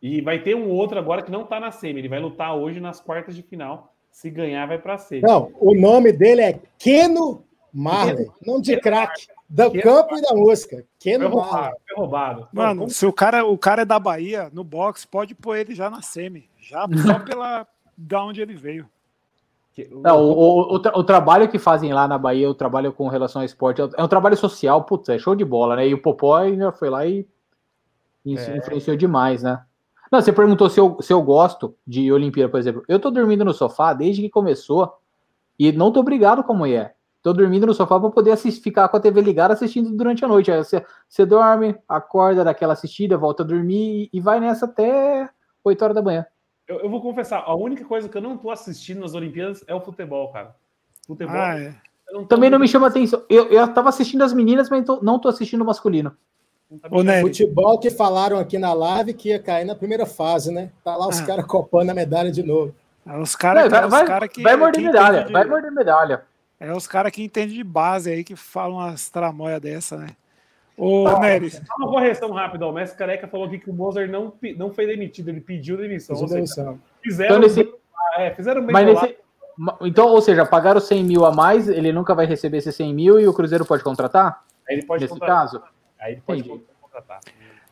S2: E vai ter um outro agora que não tá na semi. Ele vai lutar hoje nas quartas de final. Se ganhar, vai pra semi.
S4: Não, o nome dele é Keno Marley, nome de craque, do
S2: Keno
S4: campo e da música.
S2: Foi
S4: Keno Marley.
S2: roubado, foi roubado.
S5: Mano,
S2: Como-
S5: se o cara, o cara é da Bahia, no boxe, pode pôr ele já na semi. Já só pela da onde ele veio.
S6: Não, o, o, o, tra- o trabalho que fazem lá na Bahia, o trabalho com relação ao esporte, é um trabalho social, putz, é show de bola, né? E o Popó ainda foi lá e isso
S2: É.
S6: influenciou demais, né? Não, você perguntou se eu, se eu gosto de Olimpíada, por exemplo. Eu tô dormindo no sofá desde que começou e não tô obrigado com a mulher. Tô dormindo no sofá para poder assistir, ficar com a TV ligada assistindo durante a noite. Aí você, você dorme, acorda daquela assistida, volta a dormir e vai nessa até 8 horas da manhã.
S2: Eu, eu vou confessar, a única coisa que eu não tô assistindo nas Olimpíadas é o futebol, cara. Futebol.
S5: Ah, é.
S2: eu não
S6: Também não me chama atenção. Eu, eu tava assistindo as meninas, mas tô- não tô assistindo o masculino.
S2: não tá
S4: Futebol que falaram aqui na live que ia cair na primeira fase, né? Tá lá os
S5: Ah.
S4: caras copando a medalha de novo.
S5: é os caras
S6: vai, vai,
S5: cara que.
S6: vai morder
S5: que
S6: medalha,
S5: de-
S6: vai morder medalha.
S5: É os caras que entendem de base aí que falam umas tramóias dessa, né? Ô, Nery,
S2: Só uma correção rápida. ó. O Mestre Careca falou aqui que o Mozart não, não foi demitido, ele pediu demissão. Ou
S4: Pediu
S2: seja,
S4: demissão.
S2: fizeram,
S6: Então, nesse,
S2: ah, é, fizeram bem
S6: mas nesse, então, ou seja, pagaram 100 mil a mais, ele nunca vai receber esses 100 mil e o Cruzeiro pode contratar?
S2: Aí ele pode
S6: nesse
S2: contratar.
S6: caso?
S2: Aí ele pode
S6: Entendi.
S2: contratar.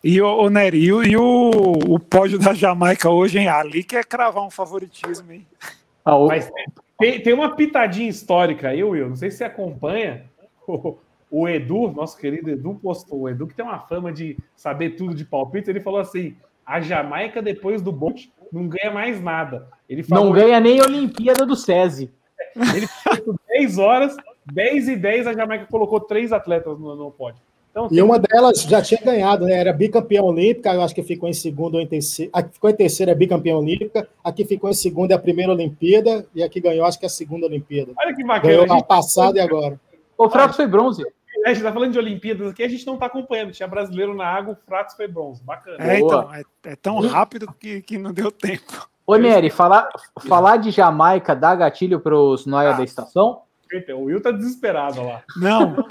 S5: e o, Nery, e, o, e o, o pódio da Jamaica hoje, hein? Ali quer cravar um favoritismo, hein?
S6: Ah, o-
S2: Mas tem, tem uma pitadinha histórica aí, Will. Não sei se você acompanha. O, o Edu, nosso querido Edu, postou. O Edu, que tem uma fama de saber tudo de palpite, ele falou assim: a Jamaica, depois do Bolt, não ganha mais nada. Ele falou
S6: não ganha nem a Olimpíada do SESI.
S2: Ele fez por 10 horas, 10 e 10, a Jamaica colocou três atletas no, no pódio. Então,
S4: E uma delas já tinha ganhado, né? Era bicampeã olímpica, eu acho que ficou em segundo ou em terceiro. A que ficou em terceiro é bicampeã olímpica, a que ficou em segundo é a primeira Olimpíada, e a que ganhou, acho que é a segunda Olimpíada.
S2: olha que bacana.
S4: Ganhou
S2: gente,
S4: passada e agora.
S6: O Fratos foi bronze.
S2: a gente tá falando de Olimpíadas aqui, a gente não tá acompanhando. Tinha brasileiro na água, o Fratos foi bronze. Bacana.
S5: É,
S6: Boa.
S5: então, é, é tão rápido que, que não deu tempo.
S6: Ô, Nery, falar, falar de Jamaica dá gatilho pros noia da estação?
S2: O Will tá desesperado lá.
S5: Não.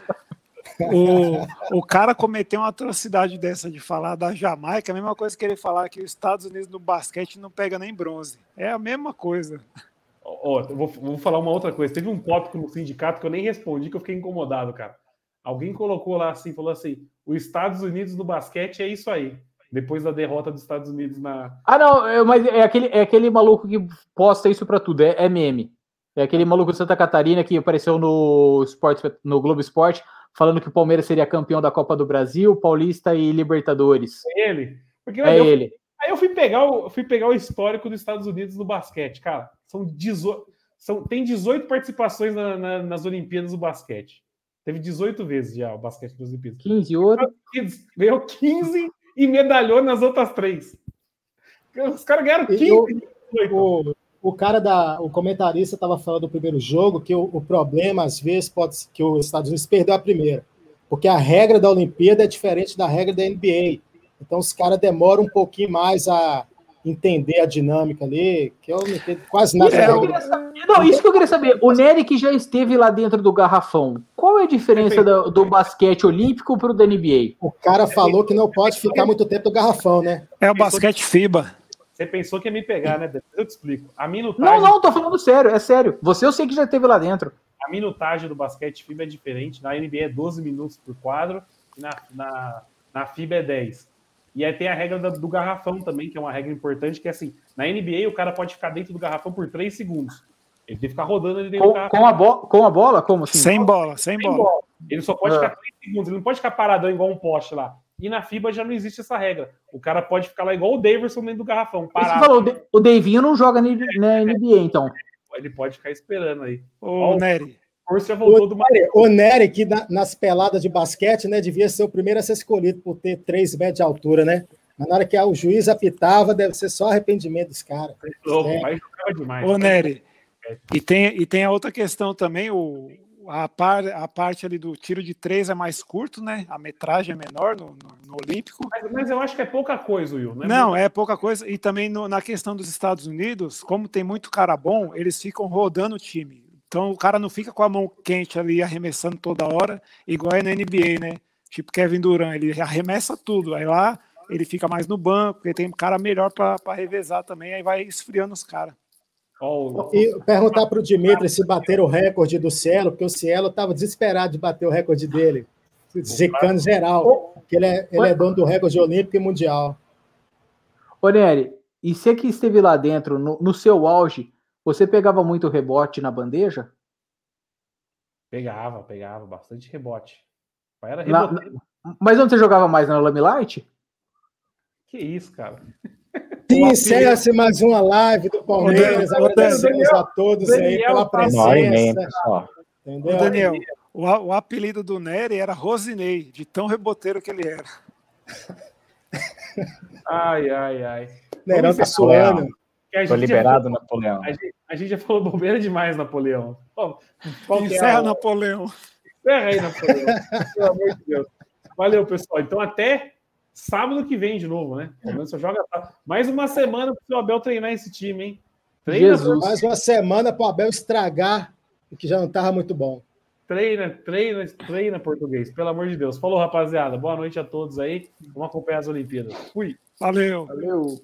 S5: O, o cara cometeu uma atrocidade dessa de falar da Jamaica, a mesma coisa que ele falar que os Estados Unidos no basquete não pega nem bronze. É a mesma coisa.
S2: Eu vou, vou falar uma outra coisa. Teve um tópico no sindicato que eu nem respondi, que eu fiquei incomodado, cara. Alguém colocou lá assim, falou assim: os Estados Unidos no basquete é isso aí. Depois da derrota dos Estados Unidos na.
S6: Ah, não, é, mas é aquele, é aquele maluco que posta isso pra tudo, é, é meme. É aquele maluco de Santa Catarina que apareceu no, Esporte, no Globo Esporte falando que o Palmeiras seria campeão da Copa do Brasil, Paulista e Libertadores.
S2: É ele? Porque
S6: É
S2: eu,
S6: ele.
S2: Aí eu fui pegar, o, fui pegar o histórico dos Estados Unidos no basquete, cara. São 18, são, tem 18 participações na- na- nas Olimpíadas do basquete. Teve 18 vezes já o basquete das Olimpíadas.
S6: 15 ouro.
S2: Ganhou 15 e medalhou nas outras três. Os caras ganharam
S4: E
S2: 15
S4: eu-
S2: 18.
S4: O, o cara da. O comentarista estava falando do primeiro jogo que o, o problema, às vezes, pode ser que os Estados Unidos perdeu a primeira. Porque a regra da Olimpíada é diferente da regra da NBA. Então os caras demoram um pouquinho mais a entender a dinâmica ali, que eu não entendo quase nada.
S6: Isso que eu
S4: regra.
S6: queria saber. Não, isso que eu queria saber. O Nery que já esteve lá dentro do garrafão, qual é a diferença do, do basquete olímpico pro da NBA?
S4: O cara falou que não pode ficar muito tempo no garrafão, né?
S5: É o basquete FIBA.
S2: Você pensou que ia me pegar, né? Depois eu te explico. A
S6: Não,
S2: minutagem,
S6: não, tô falando sério, é sério. Você eu sei que já esteve lá dentro.
S2: a minutagem do basquete FIBA é diferente. Na NBA é 12 minutos por quadro e na, na, na FIBA é 10. E aí tem a regra da- do garrafão também, que é uma regra importante, que é assim, na NBA o cara pode ficar dentro do garrafão por 3 segundos. Ele tem que ficar rodando ali dentro
S6: Com,
S2: do garrafão.
S6: com a, bo com a bola? Como assim?
S5: Sem bola, sem
S2: Sem
S5: bola.
S2: bola. Ele só pode
S6: É.
S2: ficar 3 segundos, ele não pode ficar paradão igual um poste lá. E na FIBA já não existe essa regra. O cara pode ficar lá igual o Davidson dentro do garrafão,
S6: Você
S2: parado.
S6: falou, o Da- o Davinho não joga na NBA, então.
S2: Ele pode ficar esperando aí.
S5: Ô,
S2: Ó,
S5: Nery,
S2: O já voltou do
S4: Nery, O Nery, que na- nas peladas de basquete, né, devia ser o primeiro a ser escolhido por ter 3 metros de altura, né? Mas na hora que o juiz apitava, deve ser só arrependimento desse cara.
S2: louco,
S4: É.
S2: mas jogava demais.
S5: Ô, Nery, e tem, e tem a outra questão também, o, a, par, a parte ali do tiro de três é mais curto, né? A metragem é menor no, no, no Olímpico.
S2: Mas, mas eu acho que é pouca coisa, Will. Não, é
S5: Não, é pouca coisa. E também no- na questão dos Estados Unidos, como tem muito cara bom, eles ficam rodando o time. Então o cara não fica com a mão quente ali arremessando toda hora, igual é na NBA, né? Tipo Kevin Durant, ele arremessa tudo. Aí lá ele fica mais no banco, porque tem um cara melhor para revezar também, aí vai esfriando os caras.
S2: Ó, o-
S4: E perguntar para o Dimitri se bater o recorde do Cielo, porque o Cielo estava desesperado de bater o recorde dele, zicando geral, porque ele é, ele é dono do recorde olímpico e mundial.
S6: Ô, Nery, e você que esteve lá dentro, no, no seu auge, você pegava muito rebote na bandeja?
S2: Pegava, pegava, bastante rebote. Mas Era
S6: Na-
S2: rebote.
S6: Mas onde você jogava mais na Lamelight?
S2: Que isso, cara.
S4: Encerra-se mais uma live do Palmeiras. Agradecemos a todos aí
S2: Daniel
S4: pela
S2: tá-
S4: presença. Entendeu?
S5: Daniel, o, o apelido do Nery era Rosinei, de tão reboteiro que ele era.
S2: Ai, ai, ai.
S4: Neirão tá suando.
S3: Tô liberado, Napoleão.
S2: a, gente, a gente já falou bobeira demais, Napoleão. Que é
S5: Encerra
S2: a-
S5: Napoleão.
S2: Encerra aí, Napoleão. Pelo amor de Deus. Valeu, pessoal. Então, até sábado que vem de novo, né? Pelo menos só joga sábado. Mais uma semana pro seu Abel treinar esse time, hein? Treina,
S6: Jesus.
S4: Mais uma semana para o Abel estragar o que já não estava muito bom.
S2: treina, treina, treina português. Pelo amor de Deus. Falou, rapaziada. Boa noite a todos aí. Vamos acompanhar as Olimpíadas. Fui.
S5: Valeu.
S6: Valeu.